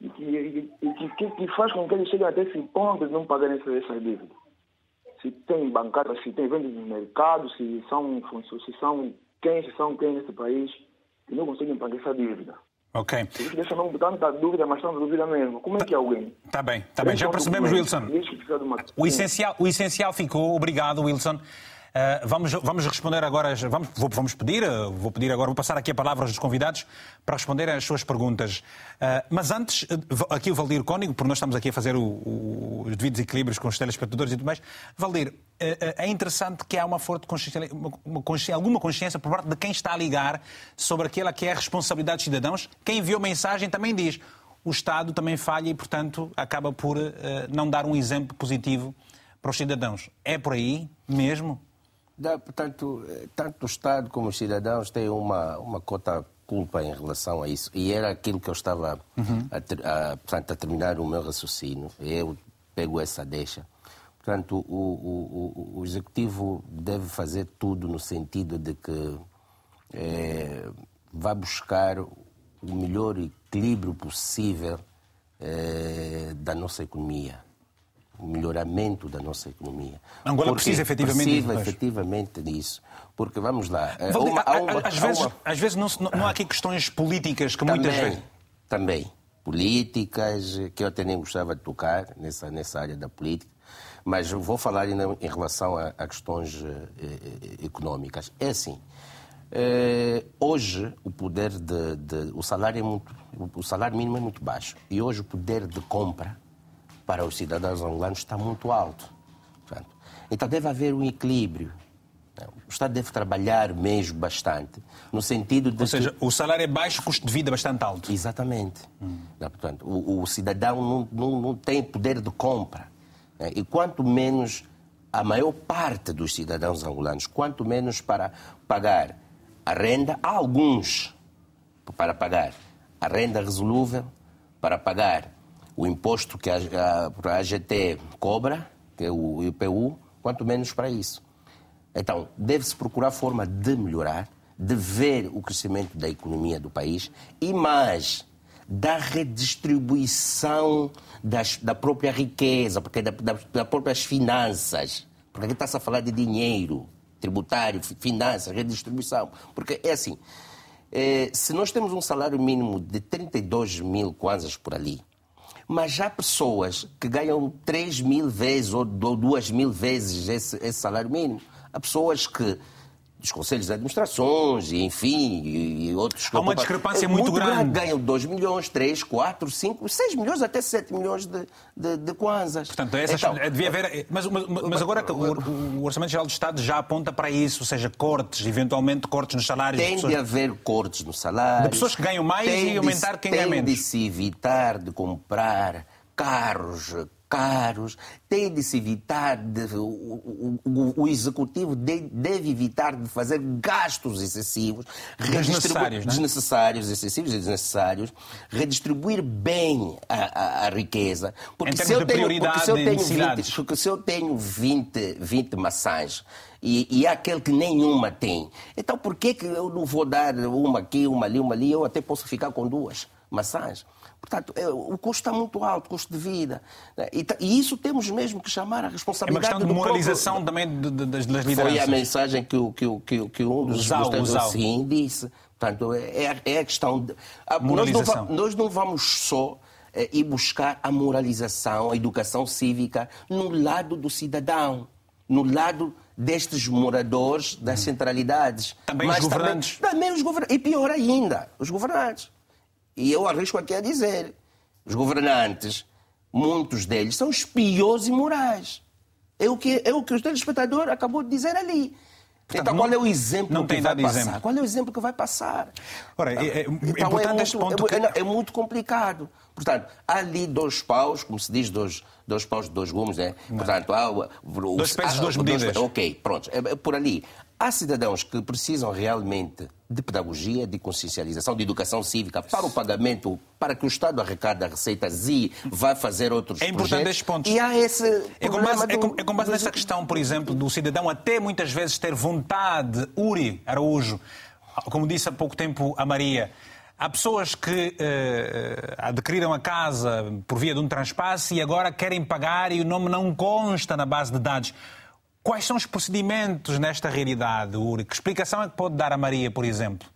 e que, e, e que, que, faz com que eles cheguem até esse ponto de não pagarem essas, essas dívidas. Se tem bancada, se tem vendas no mercado, se são, se são quem, se são quem nesse país, que não conseguem pagar essa dívida. Ok. Deixa não tanta dúvida, mas tanta dúvida mesmo. Como é que alguém? Está bem, está bem. Já percebemos, Wilson. O essencial, o essencial ficou. Obrigado, Wilson. Uh, vamos, vamos responder agora, vamos, vou, vamos pedir, uh, vou pedir agora, vou passar aqui a palavra aos convidados para responderem às suas perguntas. Uh, mas antes, aqui o Valdir Cónigo, porque nós estamos aqui a fazer o, o, os devidos equilíbrios com os telespectadores e tudo mais. Valdir, é interessante que há uma forte consciência, uma consciência, alguma consciência por parte de quem está a ligar sobre aquela que é a responsabilidade dos cidadãos. Quem enviou mensagem também diz o Estado também falha e, portanto, acaba por não dar um exemplo positivo para os cidadãos. É por aí mesmo? Dá, portanto, tanto o Estado como os cidadãos têm uma, uma cota culpa em relação a isso. E era aquilo que eu estava uhum. a, a, portanto, a terminar o meu raciocínio. Eu pego essa deixa. Portanto, o, o, o, o Executivo deve fazer tudo no sentido de que é, vá buscar o melhor equilíbrio possível é, da nossa economia o melhoramento da nossa economia. Angola Porque precisa efetivamente precisa disso. efetivamente disso. Porque, vamos lá... Eh, uma, uma, às, vezes, uma... às vezes não, não há aqui questões políticas que também, muitas vezes... Também. Políticas, que eu até nem gostava de tocar nessa, nessa área da política. Mas vou falar em, em relação a, a questões eh, eh, económicas. É assim... Eh, hoje o poder de, de, o salário é muito o salário mínimo é muito baixo e hoje o poder de compra para os cidadãos angolanos está muito alto. Portanto, então deve haver um equilíbrio. O Estado deve trabalhar mesmo bastante, no sentido de. Ou seja, que... o salário é baixo, o custo de vida é bastante alto. Exatamente. Hum. Portanto, o, o cidadão não, não, não, tem poder de compra. Né? E quanto menos a maior parte dos cidadãos angolanos, quanto menos para pagar a renda, há alguns para pagar a renda resolúvel, para pagar o imposto que a, a, a AGT cobra, que é o IPU, quanto menos para isso. Então, deve-se procurar forma de melhorar, de ver o crescimento da economia do país e mais da redistribuição das, da própria riqueza, porque da, da, das próprias finanças. Porque aqui está-se a falar de dinheiro, tributário, finanças, redistribuição. Porque é assim, eh, se nós temos um salário mínimo de 32 mil kwanzas por ali, mas há pessoas que ganham 3 mil vezes ou 2 mil vezes esse, esse salário mínimo. Há pessoas que dos conselhos de administrações, e, enfim, e, outros... Há uma discrepância é muito, muito grande. Ganham 2 milhões, 3, 4, 5, 6 milhões, até 7 milhões de, de, de kwanzas. Portanto, essas, então, devia haver... Mas, mas, mas agora o, o, Orçamento Geral do Estado já aponta para isso, ou seja, cortes, eventualmente cortes nos salários. Tem de, de haver cortes nos salários. De pessoas que ganham mais e aumentar quem ganha menos. Tem de se evitar de comprar carros, caros, tem de se evitar, de, o, o, o, executivo de, deve evitar de fazer gastos excessivos, desnecessários, né? desnecessários excessivos e desnecessários, redistribuir bem a, a, a riqueza. Porque se, eu tenho, porque se eu tenho 20, porque se eu tenho 20, 20 maçãs e, e há aquele que nenhuma tem, então por que, que eu não vou dar uma aqui, uma ali, uma ali? Eu até posso ficar com duas maçãs. Portanto, é, o custo está muito alto, o custo de vida. Né? E, isso temos mesmo que chamar a responsabilidade. É uma questão de moralização próprio... também de, de, das lideranças. Foi a mensagem que, o, que, que, que um dos Zau, sim disse. Portanto, é, é a questão de. Nós não, nós não vamos só é, ir buscar a moralização, a educação cívica no lado do cidadão, no lado destes moradores das hum. centralidades. Também os governantes. Também, também os governantes. E pior ainda, os governantes. E eu arrisco aqui a dizer: os governantes, muitos deles, são espiões imorais. É o que, é o, que o telespectador acabou de dizer ali. Portanto, então, qual é o exemplo não que tem vai passar? Exemplo. Qual é o exemplo que vai passar? Ora, é, é, então, é importante muito, este ponto. É, que... é, muito complicado. Portanto, há ali dois paus, como se diz, dois, dois paus de dois gumes, né? Não. Portanto, há... Dois pesos, duas medidas. Dois, ok, pronto. É, é por ali. Há cidadãos que precisam realmente de pedagogia, de consciencialização, de educação cívica para o pagamento, para que o Estado arrecade receitas e vá fazer outros É importante projetos. estes pontos. E há esse É com base, problema é com, do- é com base nessa questão, por exemplo, do cidadão até muitas vezes ter vontade, Uri Araújo, como disse há pouco tempo a Maria, há pessoas que eh, adquiriram a casa por via de um transpasse e agora querem pagar e o nome não consta na base de dados. Quais são os procedimentos nesta realidade, Uri? Que explicação é que pode dar a Maria, por exemplo?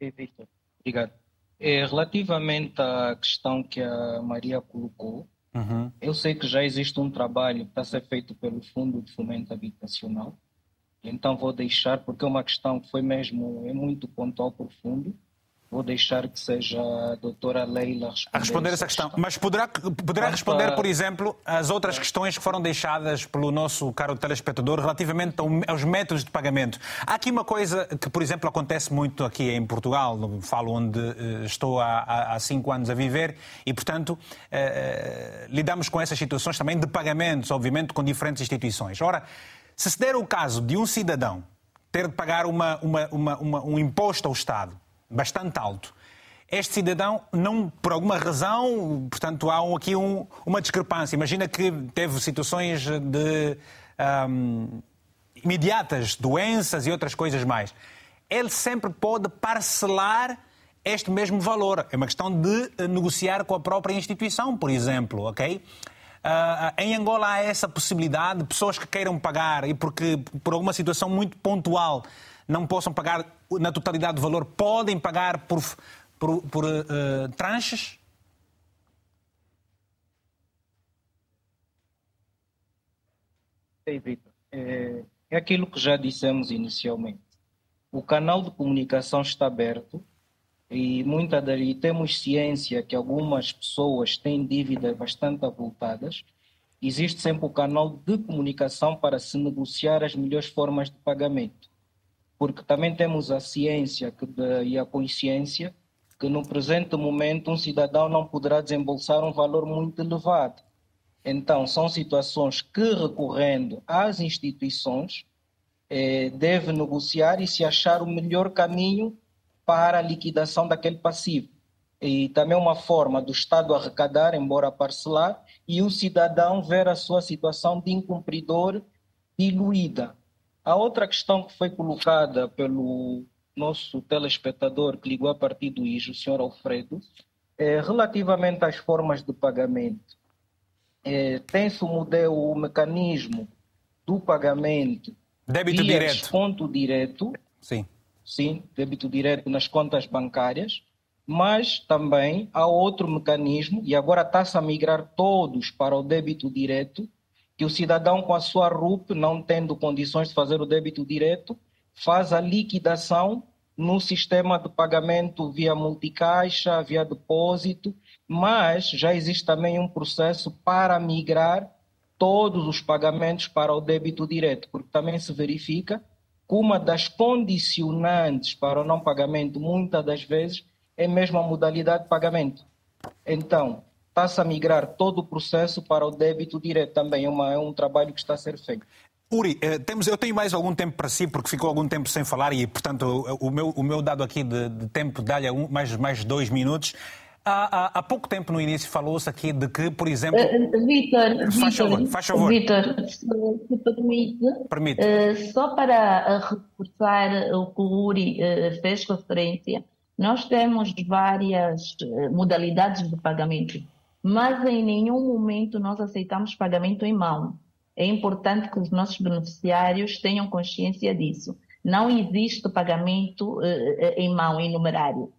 Victor. Obrigado. É, relativamente à questão que a Maria colocou, Uhum. eu sei que já existe um trabalho que está a ser feito pelo Fundo de Fomento Habitacional, então vou deixar, porque é uma questão que foi mesmo, é muito pontual profundo, vou deixar que seja a doutora Leila responder, A responder essa questão. Mas poderá, poderá responder, por exemplo, às outras questões que foram deixadas pelo nosso caro telespectador relativamente ao- aos métodos de pagamento. Há aqui uma coisa que, por exemplo, acontece muito aqui em Portugal, falo onde eh, estou há, há- cinco anos a viver, e, portanto, eh, lidamos com essas situações também de pagamentos, obviamente, com diferentes instituições. Ora, se se der o caso de um cidadão ter de pagar uma- uma- uma- um imposto ao Estado bastante alto, este cidadão não, por alguma razão, portanto, há um- aqui um- uma discrepância. Imagina que teve situações de ahm, imediatas, doenças e outras coisas mais. Ele sempre pode parcelar este mesmo valor. É uma questão de eh, negociar com a própria instituição, por exemplo, ok? Ah, em Angola há essa possibilidade de pessoas que queiram pagar e porque por alguma situação muito pontual não possam pagar na totalidade do valor, podem pagar por, por, por, eh, tranches? É, é aquilo que já dissemos inicialmente. O canal de comunicação está aberto e, muita, e temos ciência que algumas pessoas têm dívidas bastante avultadas. Existe sempre o canal de comunicação para se negociar as melhores formas de pagamento. Porque também temos a ciência que, de- e a consciência que, no presente momento, um cidadão não poderá desembolsar um valor muito elevado. Então, são situações que, recorrendo às instituições, eh, deve negociar e se achar o melhor caminho para a liquidação daquele passivo. E também uma forma do Estado arrecadar, embora parcelar, e o cidadão ver a sua situação de incumpridor diluída. A outra questão que foi colocada pelo nosso telespectador que ligou a partir do IJO, o senhor Alfredo, é relativamente às formas de pagamento eh, tem-se o modelo, o mecanismo do pagamento Débito via direto. desconto direto, Sim. sim, débito direto nas contas bancárias, mas também há outro mecanismo, e agora está-se a migrar todos para o débito direto, que o cidadão com a sua RUP, não tendo condições de fazer o débito direto, faz a liquidação no sistema de pagamento via multicaixa, via depósito, mas já existe também um processo para migrar todos os pagamentos para o débito direto, porque também se verifica que uma das condicionantes para o não pagamento, muitas das vezes, é mesmo a modalidade de pagamento. Então, está-se a migrar todo o processo para o débito direto também, é, uma, é um trabalho que está a ser feito. Uri, eh, temos, eu tenho mais algum tempo para si, porque ficou algum tempo sem falar e, portanto, o, meu, o meu dado aqui de, de tempo dá-lhe um- mais, mais dois minutos. Há, há- há pouco tempo no início falou-se aqui de que, por exemplo. Vitor, Faz favor, faz favor. Vitor, se, se permite, Permite. eh, só para eh, reforçar o que o Uri eh, fez referência, nós temos várias eh, modalidades de pagamento, mas em nenhum momento nós aceitamos pagamento em mão. É importante que os nossos beneficiários tenham consciência disso. Não existe pagamento eh, eh, em mão, em numerário.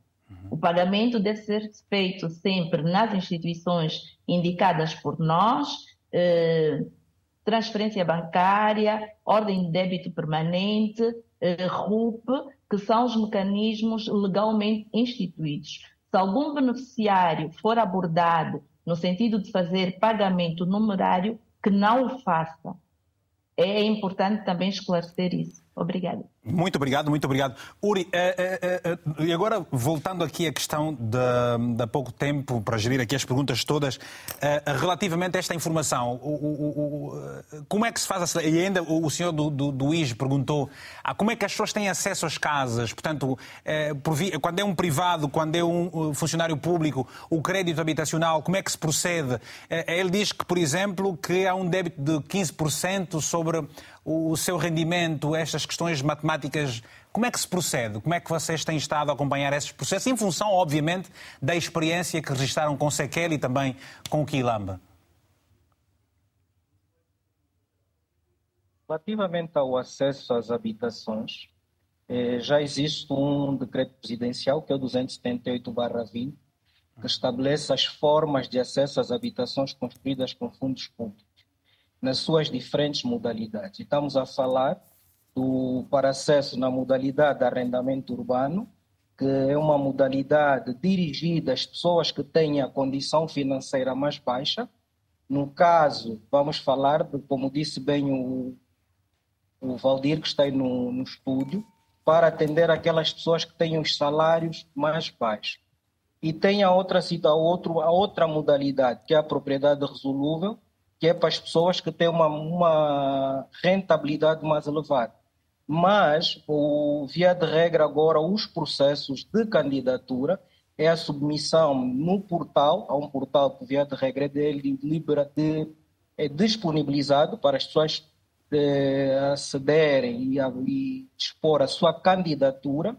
O pagamento deve ser feito sempre nas instituições indicadas por nós, eh, transferência bancária, ordem de débito permanente, RUP, que são os mecanismos legalmente instituídos. Se algum beneficiário for abordado no sentido de fazer pagamento numerário, que não o faça. É importante também esclarecer isso. Obrigada. Muito obrigado, muito obrigado. Uri, e agora voltando aqui à questão de, de pouco tempo, para gerir aqui as perguntas todas, relativamente a esta informação, o, o, o, como é que se faz, a, e ainda o, senhor do, do, do IS perguntou, ah, como é que as pessoas têm acesso às casas, portanto, quando é um privado, quando é um funcionário público, o crédito habitacional, como é que se procede? Ele diz que, por exemplo, que há um débito de 15% sobre o seu rendimento, estas questões matemáticas, como é que se procede? Como é que vocês têm estado a acompanhar esses processos, em função, obviamente, da experiência que registraram com Sequel e também com Quilamba? Relativamente ao acesso às habitações, eh, já existe um decreto presidencial, que é o 278-20, que estabelece as formas de acesso às habitações construídas com fundos públicos nas suas diferentes modalidades. Estamos a falar do para acesso na modalidade de arrendamento urbano, que é uma modalidade dirigida às pessoas que têm a condição financeira mais baixa. No caso, vamos falar, de, como disse bem o, o Valdir, que está aí no, no estúdio, para atender aquelas pessoas que têm os salários mais baixos. E tem a outra, a, outro, a outra modalidade, que é a propriedade resolúvel, que é para as pessoas que têm uma, uma rentabilidade mais elevada. Mas, o, via de regra, agora, os processos de candidatura é a submissão no portal, a um portal que, via de regra, é, de, de, é disponibilizado para as pessoas de, acederem e, a, e dispor a sua candidatura,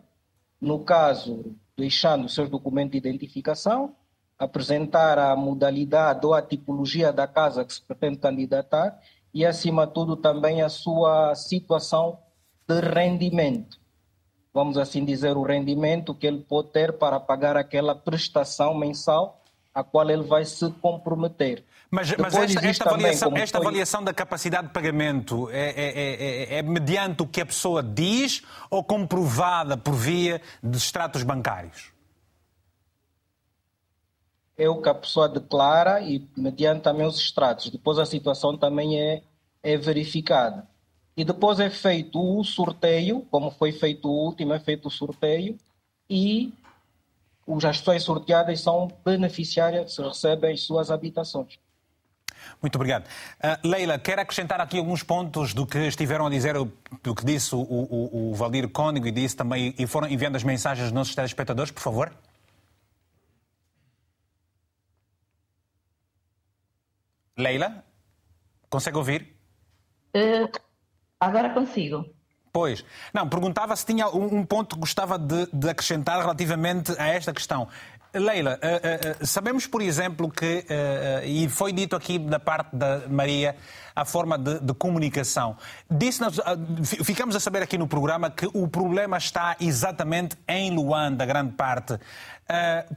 no caso, deixando o seu documento de identificação, apresentar a modalidade ou a tipologia da casa que se pretende candidatar e, acima de tudo, também a sua situação de rendimento. Vamos assim dizer, o rendimento que ele pode ter para pagar aquela prestação mensal a qual ele vai se comprometer. Mas, mas esta, esta, avaliação, também, esta foi... avaliação, da capacidade de pagamento é, é, é, é, mediante o que a pessoa diz ou comprovada por via de extratos bancários? é o que a pessoa declara e mediante também os extratos. Depois a situação também é, é verificada. E depois é feito o sorteio, como foi feito o último, é feito o sorteio e as pessoas sorteadas são beneficiárias, recebem as suas habitações. Muito obrigado. Uh, Leila, quer acrescentar aqui alguns pontos do que estiveram a dizer, do que disse o, o, o Valdir Cônigo e disse também, e foram enviando as mensagens dos nossos telespectadores, por favor? Leila, consegue ouvir? Uh, agora consigo. Pois. Não, perguntava se tinha um, ponto que gostava de, de acrescentar relativamente a esta questão. Leila, uh, uh, sabemos, por exemplo, que, uh, e foi dito aqui da parte da Maria, a forma de, de comunicação. Disse ficamos a saber aqui no programa que o problema está exatamente em Luanda, grande parte.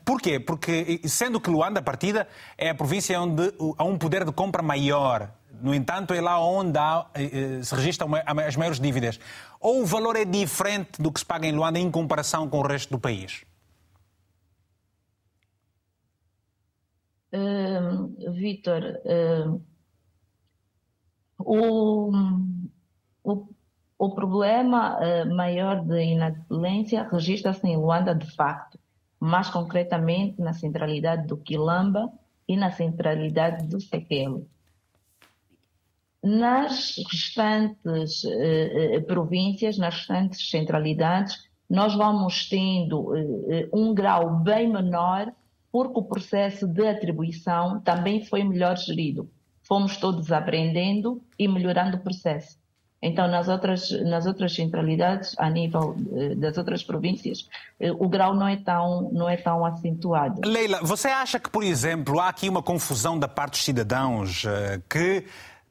Porquê? Porque, sendo que Luanda, a partida, é a província onde há um poder de compra maior. No entanto, é lá onde há, uh, se registram as maiores dívidas. Ou o valor é diferente do que se paga em Luanda em comparação com o resto do país? Uh, Vitor, o, o, o problema maior de inadimplência registra-se em Luanda de facto mais concretamente na centralidade do Quilamba e na centralidade do Sequelo. Nas restantes eh, eh, províncias, nas restantes centralidades, nós vamos tendo eh, eh, um grau bem menor, porque o processo de atribuição também foi melhor gerido. Fomos todos aprendendo e melhorando o processo. Então, nas outras, nas outras centralidades, a nível eh, das outras províncias, o grau não é, tão, não é tão acentuado. Leila, você acha que, por exemplo, há aqui uma confusão da parte dos cidadãos que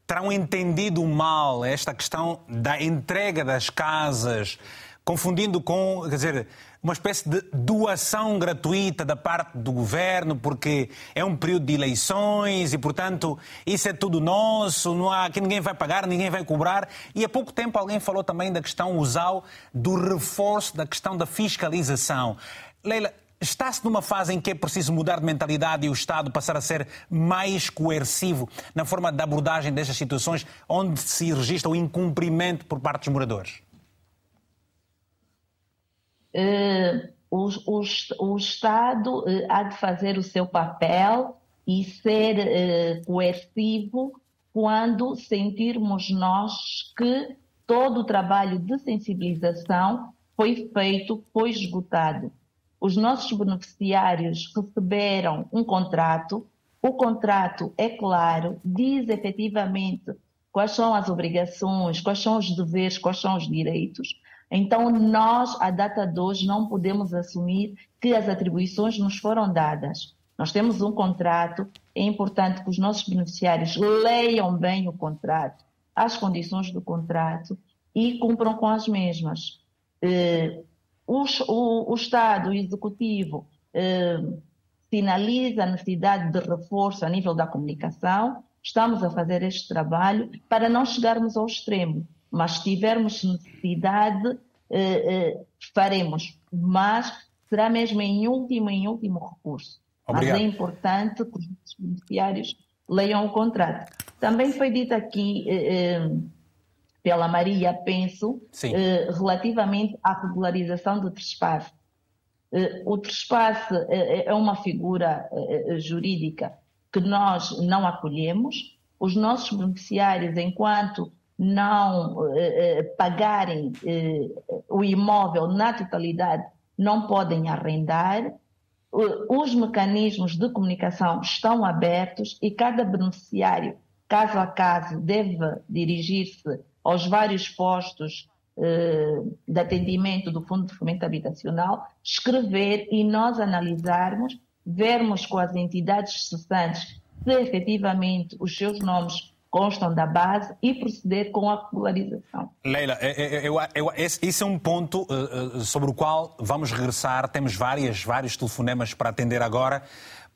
terão entendido mal esta questão da entrega das casas, confundindo com, quer dizer, uma espécie de doação gratuita da parte do governo, porque é um período de eleições e, portanto, isso é tudo nosso, não há, que ninguém vai pagar, ninguém vai cobrar. E há pouco tempo alguém falou também da questão usal do reforço da questão da fiscalização. Leila, Está-se numa fase em que é preciso mudar de mentalidade e o Estado passar a ser mais coercivo na forma de abordagem destas situações onde se registra o incumprimento por parte dos moradores? eh, o, o, o, Estado eh, há de fazer o seu papel e ser eh, coercivo quando sentirmos nós que todo o trabalho de sensibilização foi feito, foi esgotado. Os nossos beneficiários receberam um contrato, o contrato é claro, diz efetivamente quais são as obrigações, quais são os deveres, quais são os direitos. Então, nós, à data de hoje, não podemos assumir que as atribuições nos foram dadas. Nós temos um contrato, é importante que os nossos beneficiários leiam bem o contrato, as condições do contrato e cumpram com as mesmas. O, o, o, Estado, o Executivo, eh, sinaliza a necessidade de reforço a nível da comunicação. Estamos a fazer este trabalho para não chegarmos ao extremo mas se tivermos necessidade, eh, eh, faremos. Mas será mesmo em último, em último recurso. Obrigado. Mas é importante que os beneficiários leiam o contrato. Também foi dito aqui eh, eh pela Maria, penso, eh, relativamente à regularização do trespasse. Eh, o trespasse é uma figura jurídica que nós não acolhemos. Os nossos beneficiários, enquanto não eh, eh, pagarem eh, o imóvel na totalidade, não podem arrendar. Os mecanismos de comunicação estão abertos e cada beneficiário, caso a caso, deve dirigir-se aos vários postos de atendimento do Fundo de Fomento Habitacional, escrever e nós analisarmos, vermos com as entidades cessantes se efetivamente os seus nomes constam da base e proceder com a popularização. Leila, eu, eu, eu, esse é um ponto uh, sobre o qual vamos regressar. Temos várias, vários telefonemas para atender agora,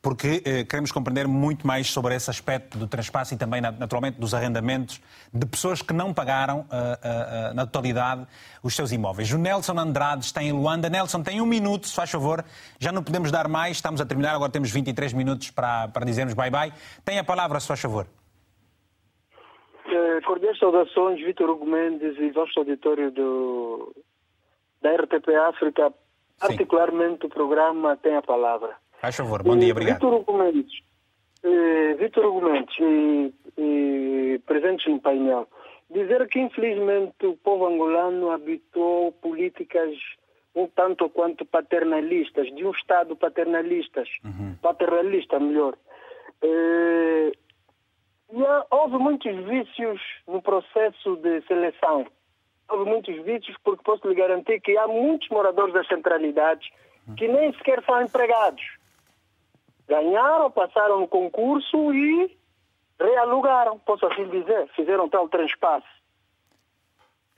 porque uh, queremos compreender muito mais sobre esse aspecto do transpasse e também, naturalmente, dos arrendamentos de pessoas que não pagaram uh, na totalidade os seus imóveis. O Nelson Andrade está em Luanda. Nelson, tem um minuto, se faz favor. Já não podemos dar mais, estamos a terminar, agora temos 23 minutos para, para dizermos bye-bye. Tem a palavra, se faz favor. Eh, cordiais saudações, Vitor Hugo Mendes e vasto auditório do, da RTP África. Sim. Particularmente o programa Tem a Palavra. Faz favor, bom dia, obrigado. Vitor Hugo Mendes, eh, Vitor Hugo Mendes e presentes no painel, dizer que infelizmente o povo angolano habitou políticas um tanto quanto paternalistas, de um Estado paternalistas, uhum. paternalista melhor. Eh, e houve muitos vícios no processo de seleção. Houve muitos vícios porque posso lhe garantir que há muitos moradores das centralidades que nem sequer são empregados. Ganharam, passaram no concurso e realugaram, posso assim dizer, fizeram tal transpasse.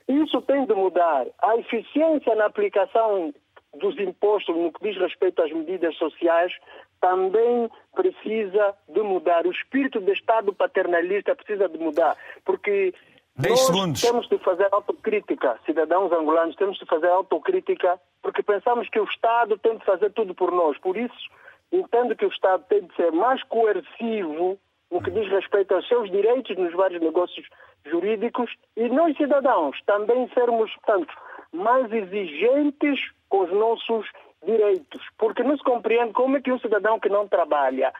Isso tem de mudar. A eficiência na aplicação dos impostos no que diz respeito às medidas sociais também precisa de mudar. O espírito do Estado paternalista precisa de mudar, porque nós segundos. temos de fazer autocrítica, cidadãos angolanos, temos de fazer autocrítica, porque pensamos que o Estado tem de fazer tudo por nós. Por isso, entendo que o Estado tem de ser mais coercivo no que diz respeito aos seus direitos nos vários negócios jurídicos e nós, cidadãos, também sermos, portanto, mais exigentes com os nossos direitos, porque não se compreende como é que um cidadão que não trabalha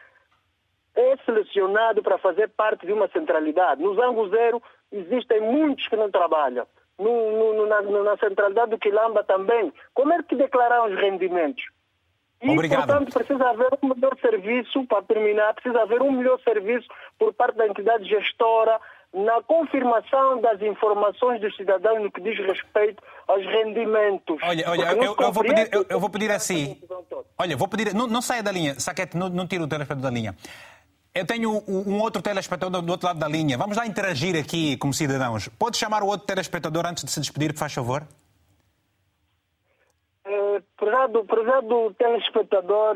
é selecionado para fazer parte de uma centralidade. No Zango Zero existem muitos que não trabalham. No, no, na, na, centralidade do Quilamba também. Como é que declararam os rendimentos? E, Obrigado. portanto, precisa haver um melhor serviço, para terminar, precisa haver um melhor serviço por parte da entidade gestora, na confirmação das informações dos cidadãos no que diz respeito aos rendimentos. Olha, olha eu, eu, vou pedir, eu, eu, vou pedir assim. Olha, vou pedir. Não, não saia da linha, Saquete, não, não tira o telespectador da linha. Eu tenho um outro telespectador do outro lado da linha. Vamos lá interagir aqui como cidadãos. Pode chamar o outro telespectador antes de se despedir, por favor? É, prezado, prezado telespectador,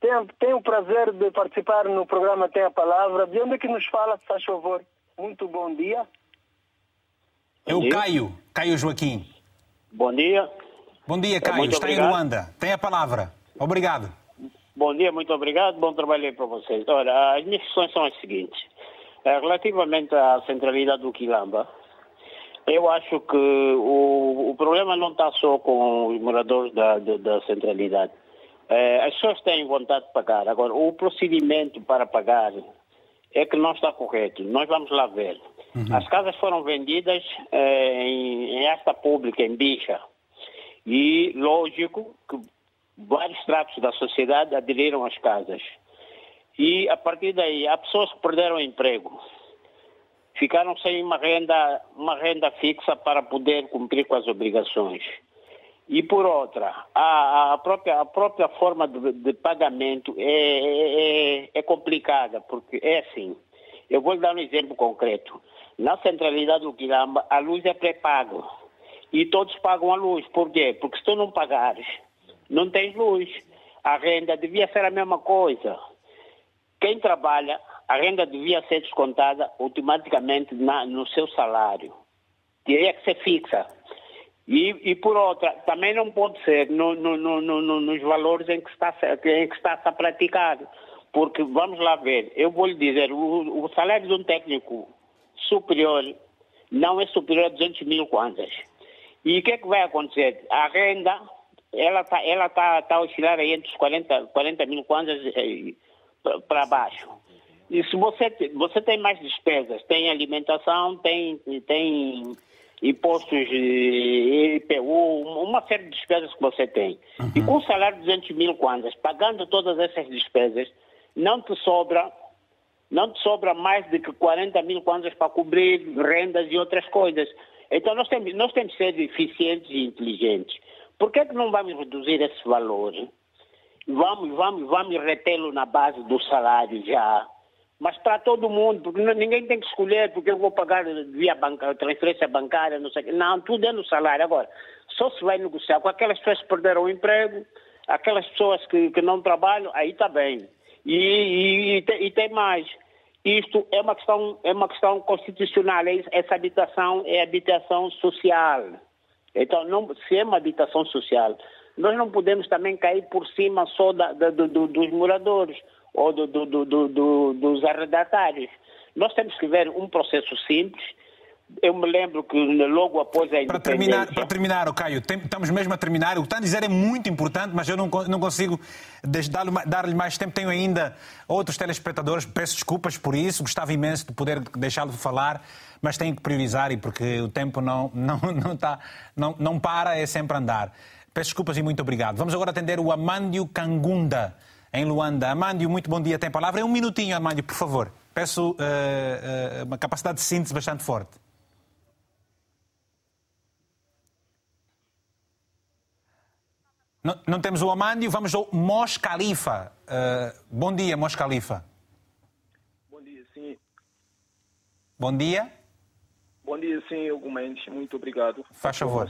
tenho, tenho o prazer de participar no programa Tem a Palavra. De onde é que nos fala, faz favor? Muito bom dia. É o Caio, Caio Joaquim. Bom dia. Bom dia, Caio. Muito Está obrigado. em Luanda. Tem a palavra. Obrigado. Bom dia, muito obrigado. Bom trabalho aí para vocês. Ora, as minhas questões são as seguintes. Eh, relativamente à centralidade do Quilamba, Eu acho que o, o problema não está só com os moradores da, da, da centralidade. É, as pessoas têm vontade de pagar. Agora, o procedimento para pagar é que não está correto. Nós vamos lá ver. Uhum. As casas foram vendidas é, em, em esta pública, em Bicha. E, lógico, que vários tratos da sociedade aderiram às casas. E, a partir daí, há pessoas que perderam emprego. Ficaram sem uma renda, uma renda fixa para poder cumprir com as obrigações. E por outra, a, a, própria, a própria forma de, de pagamento é, é, é, complicada, porque é assim. Eu vou dar um exemplo concreto. Na centralidade do Quilamba, a luz é pré-pago. E todos pagam a luz. Por quê? Porque se tu não pagares, não tens luz. A renda devia ser a mesma coisa. Quem trabalha, a renda devia ser descontada automaticamente na, no seu salário. Teria que ser fixa. E, e, por outra, também não pode ser no, no, no, nos valores em que, está, em que está a praticar. Porque, vamos lá ver, eu vou lhe dizer, o, o, salário de um técnico superior não é superior a 200 mil kwanzas. E o que é que vai acontecer? A renda, ela está ela tá, tá a oscilar aí entre os 40, 40 mil kwanzas eh, para baixo. E se você, você tem mais despesas, tem alimentação, tem, tem impostos IPU, uma série de despesas que você tem. Uhum. E com um salário de 200 mil kwanzas, pagando todas essas despesas, não te sobra não te sobra mais de que 40 mil kwanzas para cobrir rendas e outras coisas. Então nós temos, nós temos que ser eficientes e inteligentes. Por que, é que não vamos reduzir esse valor? Vamos, vamos, vamos retê-lo na base do salário já mas para todo mundo, porque ninguém tem que escolher porque eu vou pagar via banca, transferência bancária, não sei o quê. Não, tudo é no salário. Agora, só se vai negociar com aquelas pessoas que perderam o emprego, aquelas pessoas que, que não trabalham, aí está bem. E, e, e, tem, e, tem, mais. Isto é uma questão, é uma questão constitucional. É essa habitação é habitação social. Então, não, se é uma habitação social, nós não podemos também cair por cima só da, da, do, dos moradores ou do, do, do, dos arrendatários. Nós temos que ver um processo simples. Eu me lembro que logo após a para terminar, para terminar, Caio, estamos mesmo a terminar. O que está a dizer é muito importante, mas eu não, não consigo dar-lhe mais tempo. Tenho ainda outros telespectadores. Peço desculpas por isso. Gostava imenso de poder deixá-lo falar, mas tenho que priorizar e porque o tempo não, não, não, está, não, não para, é sempre andar. Peço desculpas e muito obrigado. Vamos agora atender o Amândio Cangunda em Luanda. Amândio, muito bom dia, tem palavra. É um minutinho, Amândio, por favor. Peço uh, uh, uma capacidade de síntese bastante forte. Não, não temos o Amândio, vamos ao Mos Khalifa. Uh, bom dia, Mos Khalifa. Bom dia, sim. Bom dia. Bom dia, sim, Hugo Mendes. Muito obrigado. Faz favor.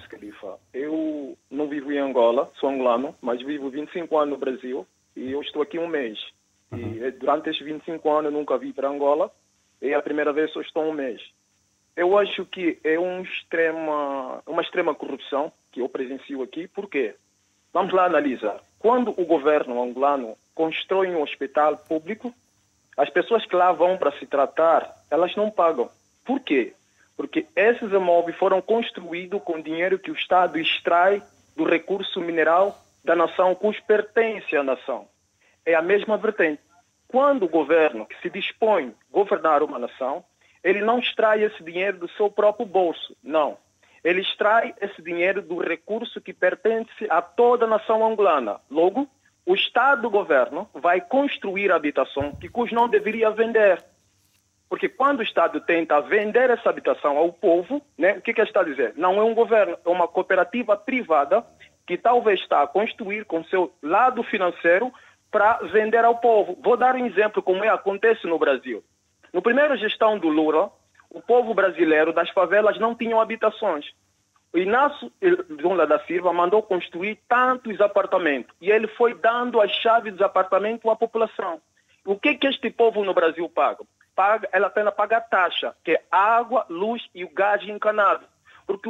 Eu não vivo em Angola, sou angolano, mas vivo 25 anos no Brasil e eu estou aqui um mês. Uhum. E eh, durante estes 25 anos eu nunca vi para Angola. E é a primeira vez eu estou um mês. Eu acho que é um extrema, uma extrema corrupção que eu presencio aqui. Por quê? Vamos lá analisar. Quando o governo angolano constrói um hospital público, as pessoas que lá vão para se tratar, elas não pagam. Por quê? Porque esses imóveis foram construídos com dinheiro que o Estado extrai do recurso mineral da nação cujo pertence à nação. É a mesma vertente. Quando o governo que se dispõe a governar uma nação, ele não extrai esse dinheiro do seu próprio bolso, não. Ele extrai esse dinheiro do recurso que pertence a toda a nação angolana. Logo, o Estado do governo vai construir habitação que cujo não deveria vender. Porque quando o Estado tenta vender essa habitação ao povo, né, o que, que está a dizer? Não é um governo, é uma cooperativa privada que talvez está a construir com seu lado financeiro para vender ao povo. Vou dar um exemplo como é acontece no Brasil. No primeiro gestão do Lula, o povo brasileiro das favelas não tinham habitações. O Inácio Lula da Silva mandou construir tantos apartamentos e ele foi dando as chaves dos apartamentos à população. O que que este povo no Brasil paga? Paga, ela apenas paga a taxa, que é água, luz e o gás encanado. Porque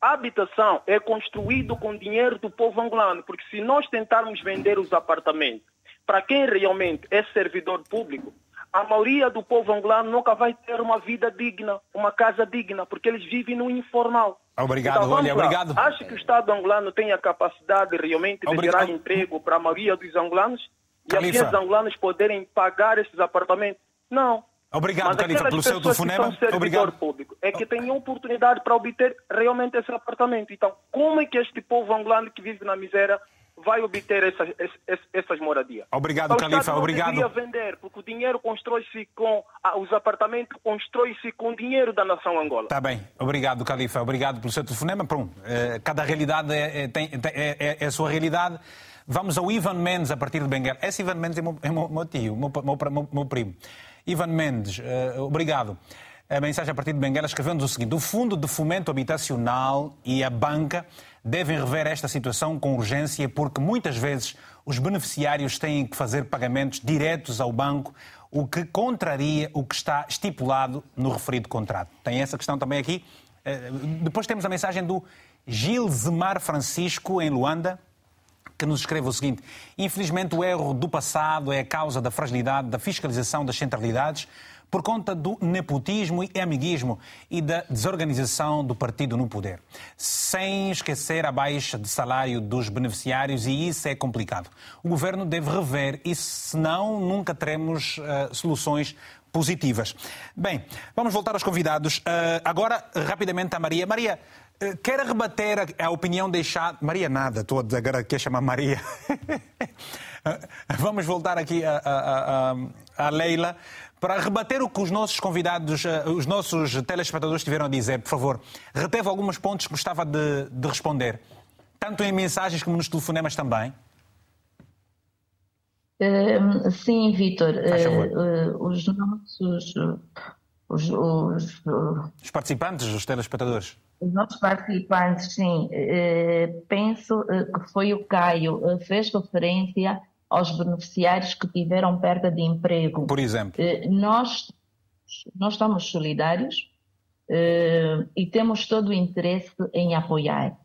a habitação é construído com dinheiro do povo angolano, porque se nós tentarmos vender os apartamentos para quem realmente é servidor público, a maioria do povo angolano nunca vai ter uma vida digna, uma casa digna, porque eles vivem no informal. Obrigado, então, olha, obrigado. Acho que o Estado angolano tem a capacidade realmente de Obrigado. gerar emprego para a maioria dos angolanos e Califa. assim os angolanos poderem pagar esses apartamentos. Não. Obrigado, Mas Califa, pelo seu telefonema. Obrigado. público é que têm oportunidade para obter realmente esse apartamento. Então, como é que este povo angolano que vive na miséria vai obter essas, essas, essas moradias? Obrigado, O Califa, não obrigado. vender, porque o dinheiro constrói-se com... ah, Os apartamentos constroem-se com o dinheiro da nação Angola. Está bem, obrigado, Califa, obrigado pelo seu telefonema. Pronto, eh, cada realidade é, é- tem- tem- é- é- é a sua realidade. Vamos ao Ivan Mendes a partir de Benguela. Esse Ivan Mendes é meu, é meu- meu tio, meu- meu primo. Ivan Mendes, eh, obrigado. A mensagem a partir de Benguela escrevendo o seguinte: o Fundo de Fomento Habitacional e a banca devem rever esta situação com urgência, porque muitas vezes os beneficiários têm que fazer pagamentos diretos ao banco, o que contraria o que está estipulado no referido contrato. Tem essa questão também aqui. Eh, Depois temos a mensagem do Gilzemar Francisco, em Luanda, que nos escreve o seguinte: Infelizmente, o erro do passado é a causa da fragilidade da fiscalização das centralidades por conta do nepotismo e amiguismo e da desorganização do partido no poder. Sem esquecer a baixa de salário dos beneficiários, e isso é complicado. O governo deve rever isso, senão nunca teremos eh, soluções positivas. Bem, vamos voltar aos convidados. Eh, agora, rapidamente, a Maria. Maria, quer rebater a, a opinião deixada. Maria, nada, estou a agora que chamar Maria. Vamos voltar aqui a, a, a, a Leila para rebater o que os nossos convidados, eh, os nossos telespectadores tiveram a dizer. Por favor, reteve alguns pontos que gostava de, de responder, tanto em mensagens como nos telefonemas também. Hum, sim, Vitor. Eh, eh, os nossos. Os, os, Os participantes, os telespectadores. Os nossos participantes, sim. eh, penso eh, que foi o Caio, eh, fez referência aos beneficiários que tiveram perda de emprego. Por exemplo. Nós, nós estamos solidários e temos todo o interesse em apoiar.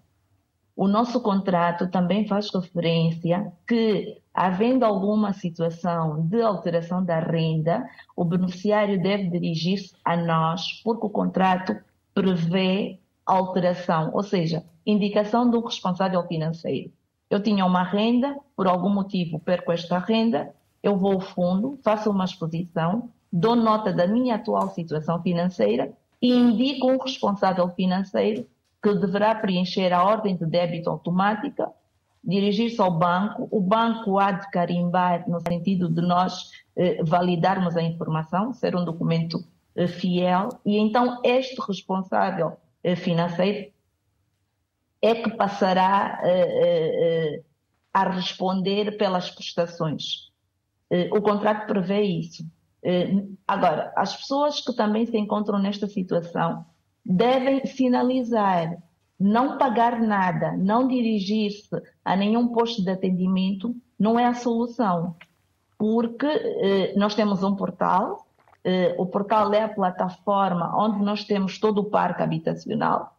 O nosso contrato também faz referência que, havendo alguma situação de alteração da renda, o beneficiário deve dirigir-se a nós, porque o contrato prevê alteração, ou seja, indicação do responsável financeiro. Eu tinha uma renda, por algum motivo perco esta renda, eu vou ao fundo, faço uma exposição, dou nota da minha atual situação financeira e indico um responsável financeiro que deverá preencher a ordem de débito automática, dirigir-se ao banco, o banco há de carimbar no sentido de nós eh, validarmos a informação, ser um documento eh, fiel, e então este responsável financeiro é que passará eh, eh, eh, a responder pelas prestações. O contrato prevê isso. Agora, as pessoas que também se encontram nesta situação devem sinalizar, não pagar nada, não dirigir-se a nenhum posto de atendimento, não é a solução. Porque nós temos um portal, o portal é a plataforma onde nós temos todo o parque habitacional,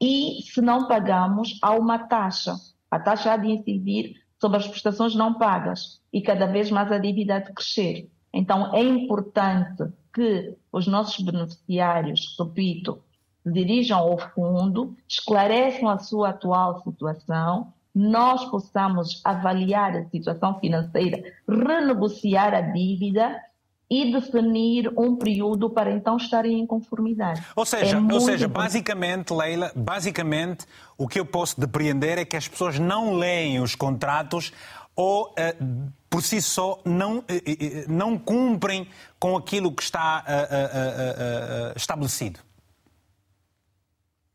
e se não pagamos, há uma taxa. A taxa há de incidir sobre as prestações não pagas e cada vez mais a dívida há de crescer. Então é importante que os nossos beneficiários, repito, dirijam ao fundo, esclareçam a sua atual situação, nós possamos avaliar a situação financeira, renegociar a dívida e definir um período para então estarem em conformidade. Ou seja, É ou seja basicamente, Leila, basicamente o que eu posso depreender é que as pessoas não leem os contratos ou eh, por si só não, eh, eh, não cumprem com aquilo que está estabelecido.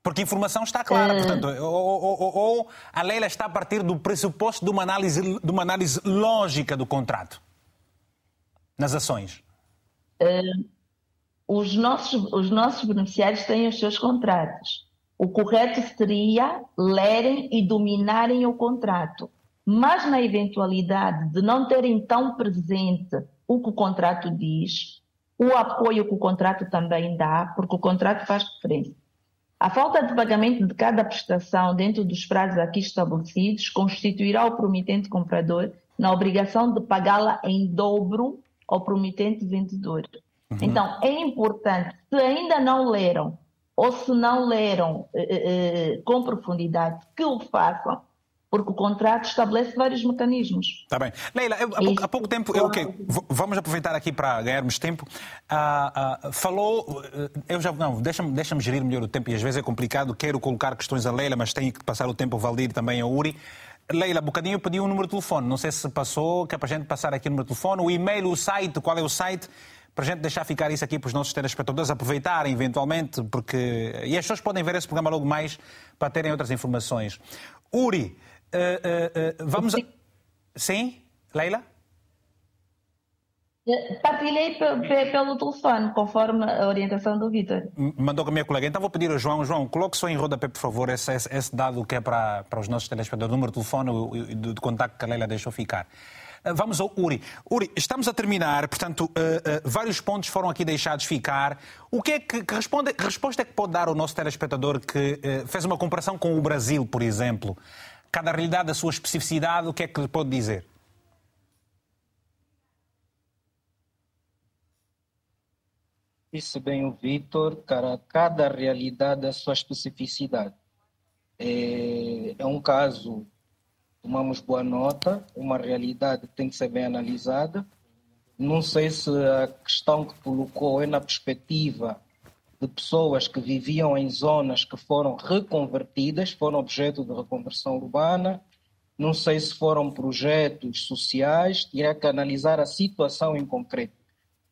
Porque a informação está clara, portanto, ou, ou- ou- ou a Leila está a partir do pressuposto de uma análise, de uma análise lógica do contrato nas ações. os nossos, os nossos beneficiários têm os seus contratos. O correto seria lerem e dominarem o contrato. Mas na eventualidade de não terem tão presente o que o contrato diz, o apoio que o contrato também dá, porque o contrato faz referência. A falta de pagamento de cada prestação dentro dos prazos aqui estabelecidos constituirá o promitente comprador na obrigação de pagá-la em dobro ao promitente vendedor. Uhum. Então, é importante, se ainda não leram ou se não leram eh, eh, com profundidade, que o façam, porque o contrato estabelece vários mecanismos. Está bem. Leila, eu, há, pouco, há, pouco, tempo, eu, okay, vamos aproveitar aqui para ganharmos tempo. Ah, ah, falou, eh, eu já, não, deixa-me deixa gerir melhor o tempo e às vezes é complicado, quero colocar questões a Leila, mas tenho que passar o tempo ao Valdir também ao Uri. Leila, bocadinho pediu um número de telefone, não sei se passou, que é para a gente passar aqui o número de telefone, o e-mail, o site, qual é o site, para a gente deixar ficar isso aqui para os nossos telespectadores aproveitarem eventualmente, porque. E as pessoas podem ver esse programa logo mais para terem outras informações. Uri, uh, uh, uh, vamos. A... Sim, Leila? Partilhei pelo telefone, conforme a orientação do Vitor. Mandou com a minha colega. Então vou pedir ao João. João, coloque só em rodapé, por favor, esse, esse, esse dado que é para, para os nossos telespectadores, o número de telefone e de, de contacto que a Leila deixou ficar. Eh, vamos ao Uri. Uri, estamos a terminar, portanto, uh, uh, vários pontos foram aqui deixados ficar. O que é que, que, responde, que resposta é que pode dar ao nosso telespectador que uh, fez uma comparação com o Brasil, por exemplo? Cada realidade, a sua especificidade, o que é que lhe pode dizer? Disse bem o Vitor, cara, cada realidade a sua especificidade. É, é um caso tomamos boa nota, uma realidade tem que ser bem analisada. Não sei se a questão que colocou é na perspectiva de pessoas que viviam em zonas que foram reconvertidas, foram objeto de reconversão urbana. Não sei se foram projetos sociais, teria que analisar a situação em concreto.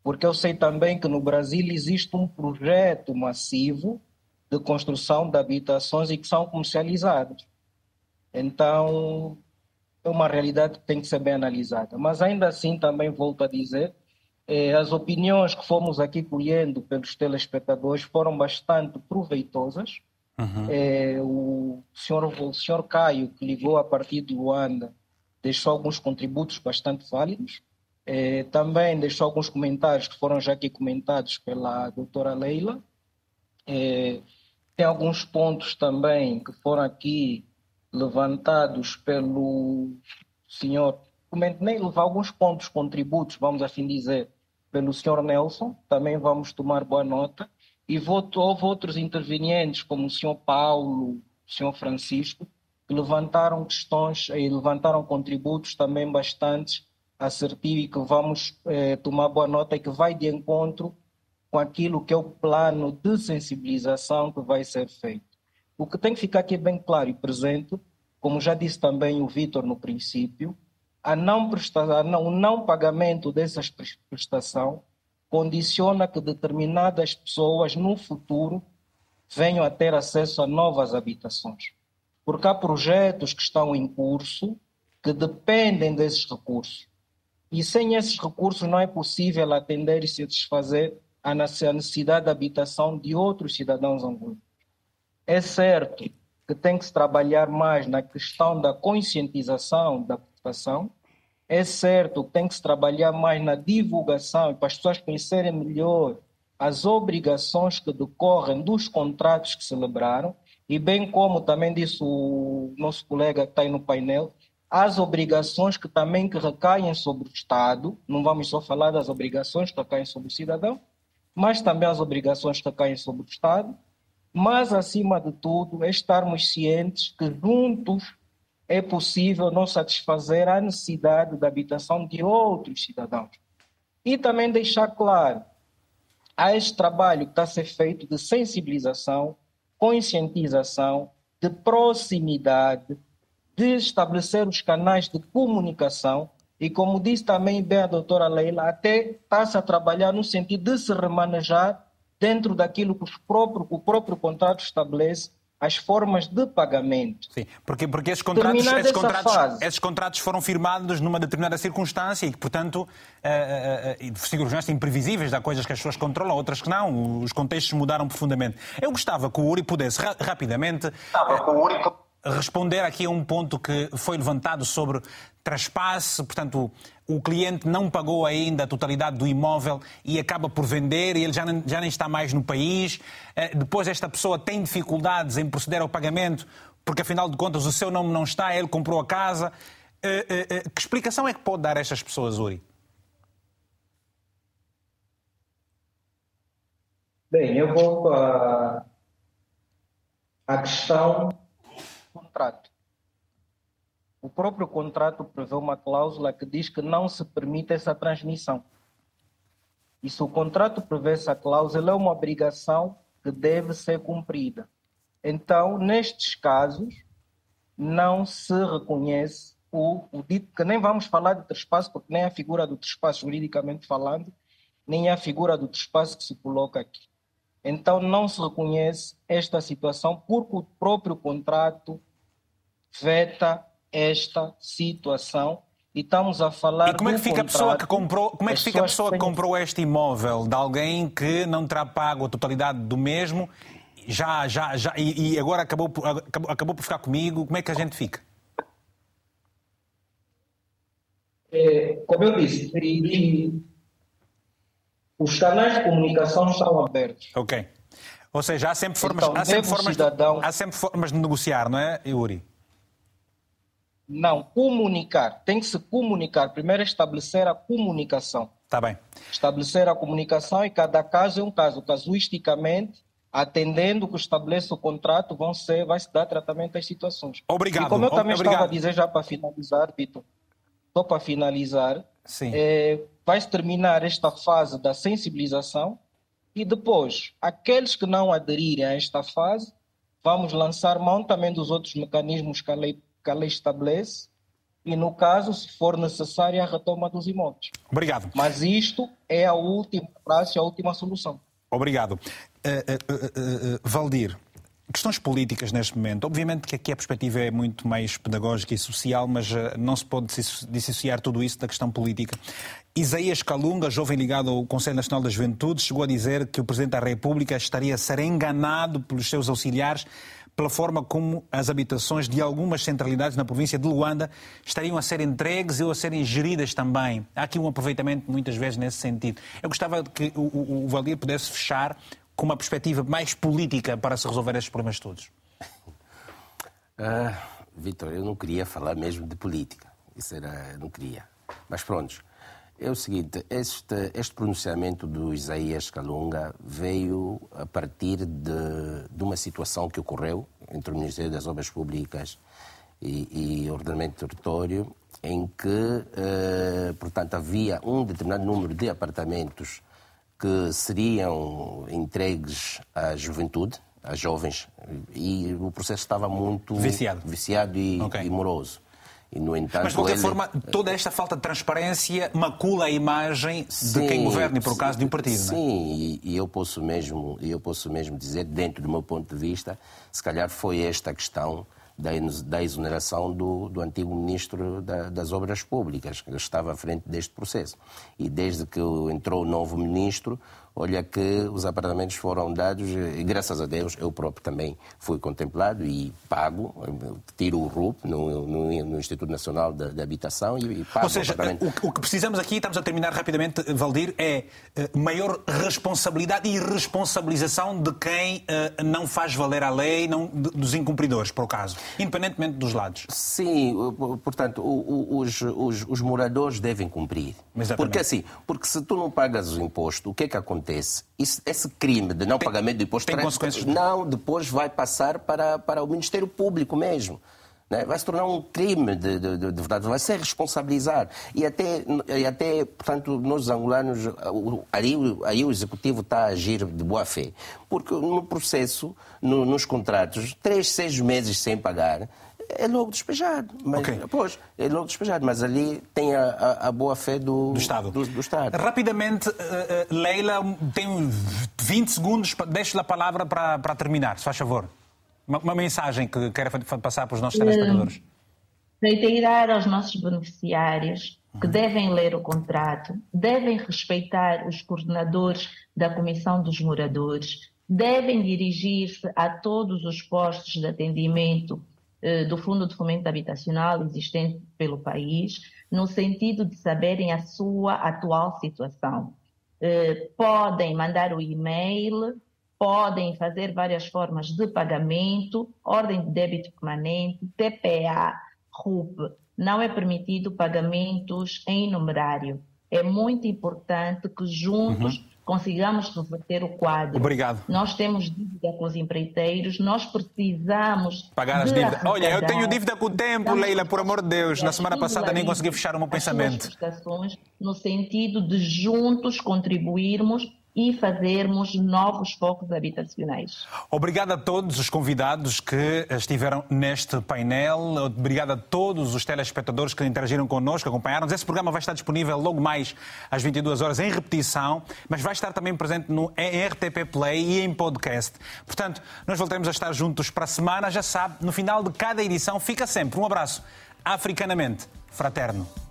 Porque eu sei também que no Brasil existe um projeto massivo de construção de habitações e que são comercializados. Então, é uma realidade que tem que ser bem analisada. Mas ainda assim, também volto a dizer, eh, as opiniões que fomos aqui colhendo pelos telespectadores foram bastante proveitosas. Uhum. Eh, o, senhor, o senhor Caio, que ligou a partir de Luanda, deixou alguns contributos bastante válidos. Eh, também deixou alguns comentários que foram já aqui comentados pela doutora Leila. Eh, tem alguns pontos também que foram aqui levantados pelo senhor, nem levar alguns pontos, contributos, vamos assim dizer, pelo senhor Nelson, também vamos tomar boa nota. E houve outros intervenientes, como o senhor Paulo, o senhor Francisco, que levantaram questões e levantaram contributos também bastante assertivos e que vamos eh, tomar boa nota e que vai de encontro com aquilo que é o plano de sensibilização que vai ser feito. O que tem que ficar aqui bem claro e presente, como já disse também o Vitor no princípio, a não prestar, o não pagamento dessas prestação condiciona que determinadas pessoas no futuro venham a ter acesso a novas habitações. Porque há projetos que estão em curso que dependem desses recursos. E sem esses recursos não é possível atender e satisfazer a necessidade de habitação de outros cidadãos angolanos. É certo que tem que se trabalhar mais na questão da conscientização da população. É certo que tem que se trabalhar mais na divulgação para as pessoas conhecerem melhor as obrigações que decorrem dos contratos que celebraram e bem como também disse o nosso colega que está aí no painel, as obrigações que também que recaem sobre o Estado, não vamos só falar das obrigações que recaem sobre o cidadão, mas também as obrigações que recaem sobre o Estado, mas, acima de tudo, é estarmos cientes que juntos é possível não satisfazer a necessidade da habitação de outros cidadãos. E também deixar claro, há este trabalho que está a ser feito de sensibilização, conscientização, de proximidade, de estabelecer os canais de comunicação e, como disse também bem a doutora Leila, até está-se a trabalhar no sentido de se remanejar dentro daquilo que próprio, o próprio contrato estabelece as formas de pagamento. Sim, porque, porque esses, contratos, esses, contratos, esses contratos foram firmados numa determinada circunstância e que, portanto, uh, uh, circunstâncias imprevisíveis, há coisas que as pessoas controlam, outras que não, os contextos mudaram profundamente. Eu gostava que o Uri pudesse ra rapidamente... Uh, responder aqui a um ponto que foi levantado sobre traspasse, portanto, o cliente não pagou ainda a totalidade do imóvel e acaba por vender e ele já nem, já nem está mais no país. Eh, depois, esta pessoa tem dificuldades em proceder ao pagamento porque, afinal de contas, o seu nome não está, ele comprou a casa. Eh, eh, que explicação é que pode dar a estas pessoas, Uri? Bem, eu vou à a questão contrato. O próprio contrato prevê uma cláusula que diz que não se permite essa transmissão. E se o contrato prevê essa cláusula, é uma obrigação que deve ser cumprida. Então, nestes casos, não se reconhece o, o dito, que nem vamos falar de trespasso, porque nem a figura do trespasso, juridicamente falando, nem a figura do trespasso que se coloca aqui. Então, não se reconhece esta situação porque o próprio contrato veta esta situação e estamos a falar. E como é que fica a pessoa que comprou? Como é que fica a pessoa que comprou este imóvel de alguém que não terá pago a totalidade do mesmo? Já, já, já e, e agora acabou, acabou, acabou por ficar comigo. Como é que a gente fica? É, como eu disse, e, e, os canais de comunicação estão abertos. Ok. Ou seja, há sempre formas, então, há sempre formas, cidadão... há sempre formas de negociar, não é, Yuri? Não, comunicar. Tem que se comunicar. Primeiro estabelecer a comunicação. Está bem. Estabelecer a comunicação e cada caso é um caso. Casuisticamente, atendendo o que estabelece o contrato, vão ser, vai se dar tratamento às situações. Obrigado. E como eu também Obrigado. estava a dizer já para finalizar, Vitor, só para finalizar, é, vai-se terminar esta fase da sensibilização e depois, aqueles que não aderirem a esta fase, vamos lançar mão também dos outros mecanismos que a lei que a lei estabelece e, no caso, se for necessária, a retoma dos imóveis. Obrigado. Mas isto é a última praxe, a última solução. Obrigado. Uh, uh, uh, Valdir, questões políticas neste momento. Obviamente que aqui a perspectiva é muito mais pedagógica e social, mas eh, não se pode dissociar tudo isso da questão política. Isaías Calunga, jovem ligado ao Conselho Nacional da Juventude, chegou a dizer que o Presidente da República estaria a ser enganado pelos seus auxiliares pela forma como as habitações de algumas centralidades na província de Luanda estariam a ser entregues ou a serem geridas também. Há aqui um aproveitamento muitas vezes nesse sentido. Eu gostava que o, o, o Valdir pudesse fechar com uma perspectiva mais política para se resolver estes problemas todos. Uh, Vitor, eu não queria falar mesmo de política. Isso era, não queria. Mas pronto. É o seguinte, este, este pronunciamento do Isaías Calunga veio a partir de, de uma situação que ocorreu entre o Ministério das Obras Públicas e, e Ordenamento do Território, em que, eh, portanto, havia um determinado número de apartamentos que seriam entregues à juventude, às jovens, e o processo estava muito viciado, viciado e, okay. e moroso. E, no entanto, Mas, de qualquer ele... forma, toda esta falta de transparência macula a imagem sim, de quem governa, e por causa de um partido. Sim, não é? e, e, eu, posso mesmo, eu posso mesmo dizer, dentro do meu ponto de vista, se calhar foi esta questão da exoneração do, do antigo ministro da, das Obras Públicas, que estava à frente deste processo. E desde que entrou o novo ministro, olha que os apartamentos foram dados, e graças a Deus eu próprio também fui contemplado e pago, tiro o RUP no, no, no Instituto Nacional de, de Habitação e, e, pago Ou seja, o, o, que precisamos aqui, estamos a terminar rapidamente, Valdir, é eh, maior responsabilidade e responsabilização de quem uh, não faz valer a lei, não, dos incumpridores, por caso, independentemente dos lados. Sim, portanto, os, os, os moradores devem cumprir. Exatamente. Porque assim, porque se tu não pagas o imposto, o que é que acontece? Acontece, esse, esse crime de não tem, pagamento de imposto tem consequências? Não, depois vai passar para, para o Ministério Público mesmo. Né? Vai se tornar um crime de, de, de, verdade, vai ser responsabilizar. E até, e até portanto, nós angolanos, aí, aí o Executivo está a agir de boa fé. Porque no processo, no, nos contratos, três, seis meses sem pagar, é logo despejado. Mas, okay. Pois, é logo despejado, mas ali tem a, a, a boa fé do, do Estado. Do, do Estado. Rapidamente, uh, uh, Leila, tem 20 segundos, deixo-lhe a palavra para, para terminar, se faz favor. Uma, uma mensagem que queira passar para os nossos telespectadores. Reiterar aos nossos beneficiários que uhum. devem ler o contrato, devem respeitar os coordenadores da Comissão dos Moradores, devem dirigir-se a todos os postos de atendimento eh, do Fundo de Fomento Habitacional existente pelo país, no sentido de saberem a sua atual situação. Eh, podem mandar o e-mail, podem fazer várias formas de pagamento, ordem de débito permanente, TPA, RUP. Não é permitido pagamentos em numerário. É muito importante que juntos uhum. consigamos reverter o quadro. Obrigado. Nós temos dívida com os empreiteiros, nós precisamos. Pagar as dívidas. Olha, eu tenho dívida com o tempo, Leila, por amor de Deus. Na semana passada nem consegui fechar o meu pensamento. No sentido de juntos contribuirmos e fazermos novos focos habitacionais. Obrigado a todos os convidados que estiveram neste painel. Obrigado a todos os telespectadores que interagiram connosco, acompanharam-nos. Esse programa vai estar disponível logo mais às 22 horas em repetição, mas vai estar também presente no RTP Play e em podcast. Portanto, nós voltaremos a estar juntos para a semana. Já sabe, no final de cada edição fica sempre um abraço africanamente fraterno.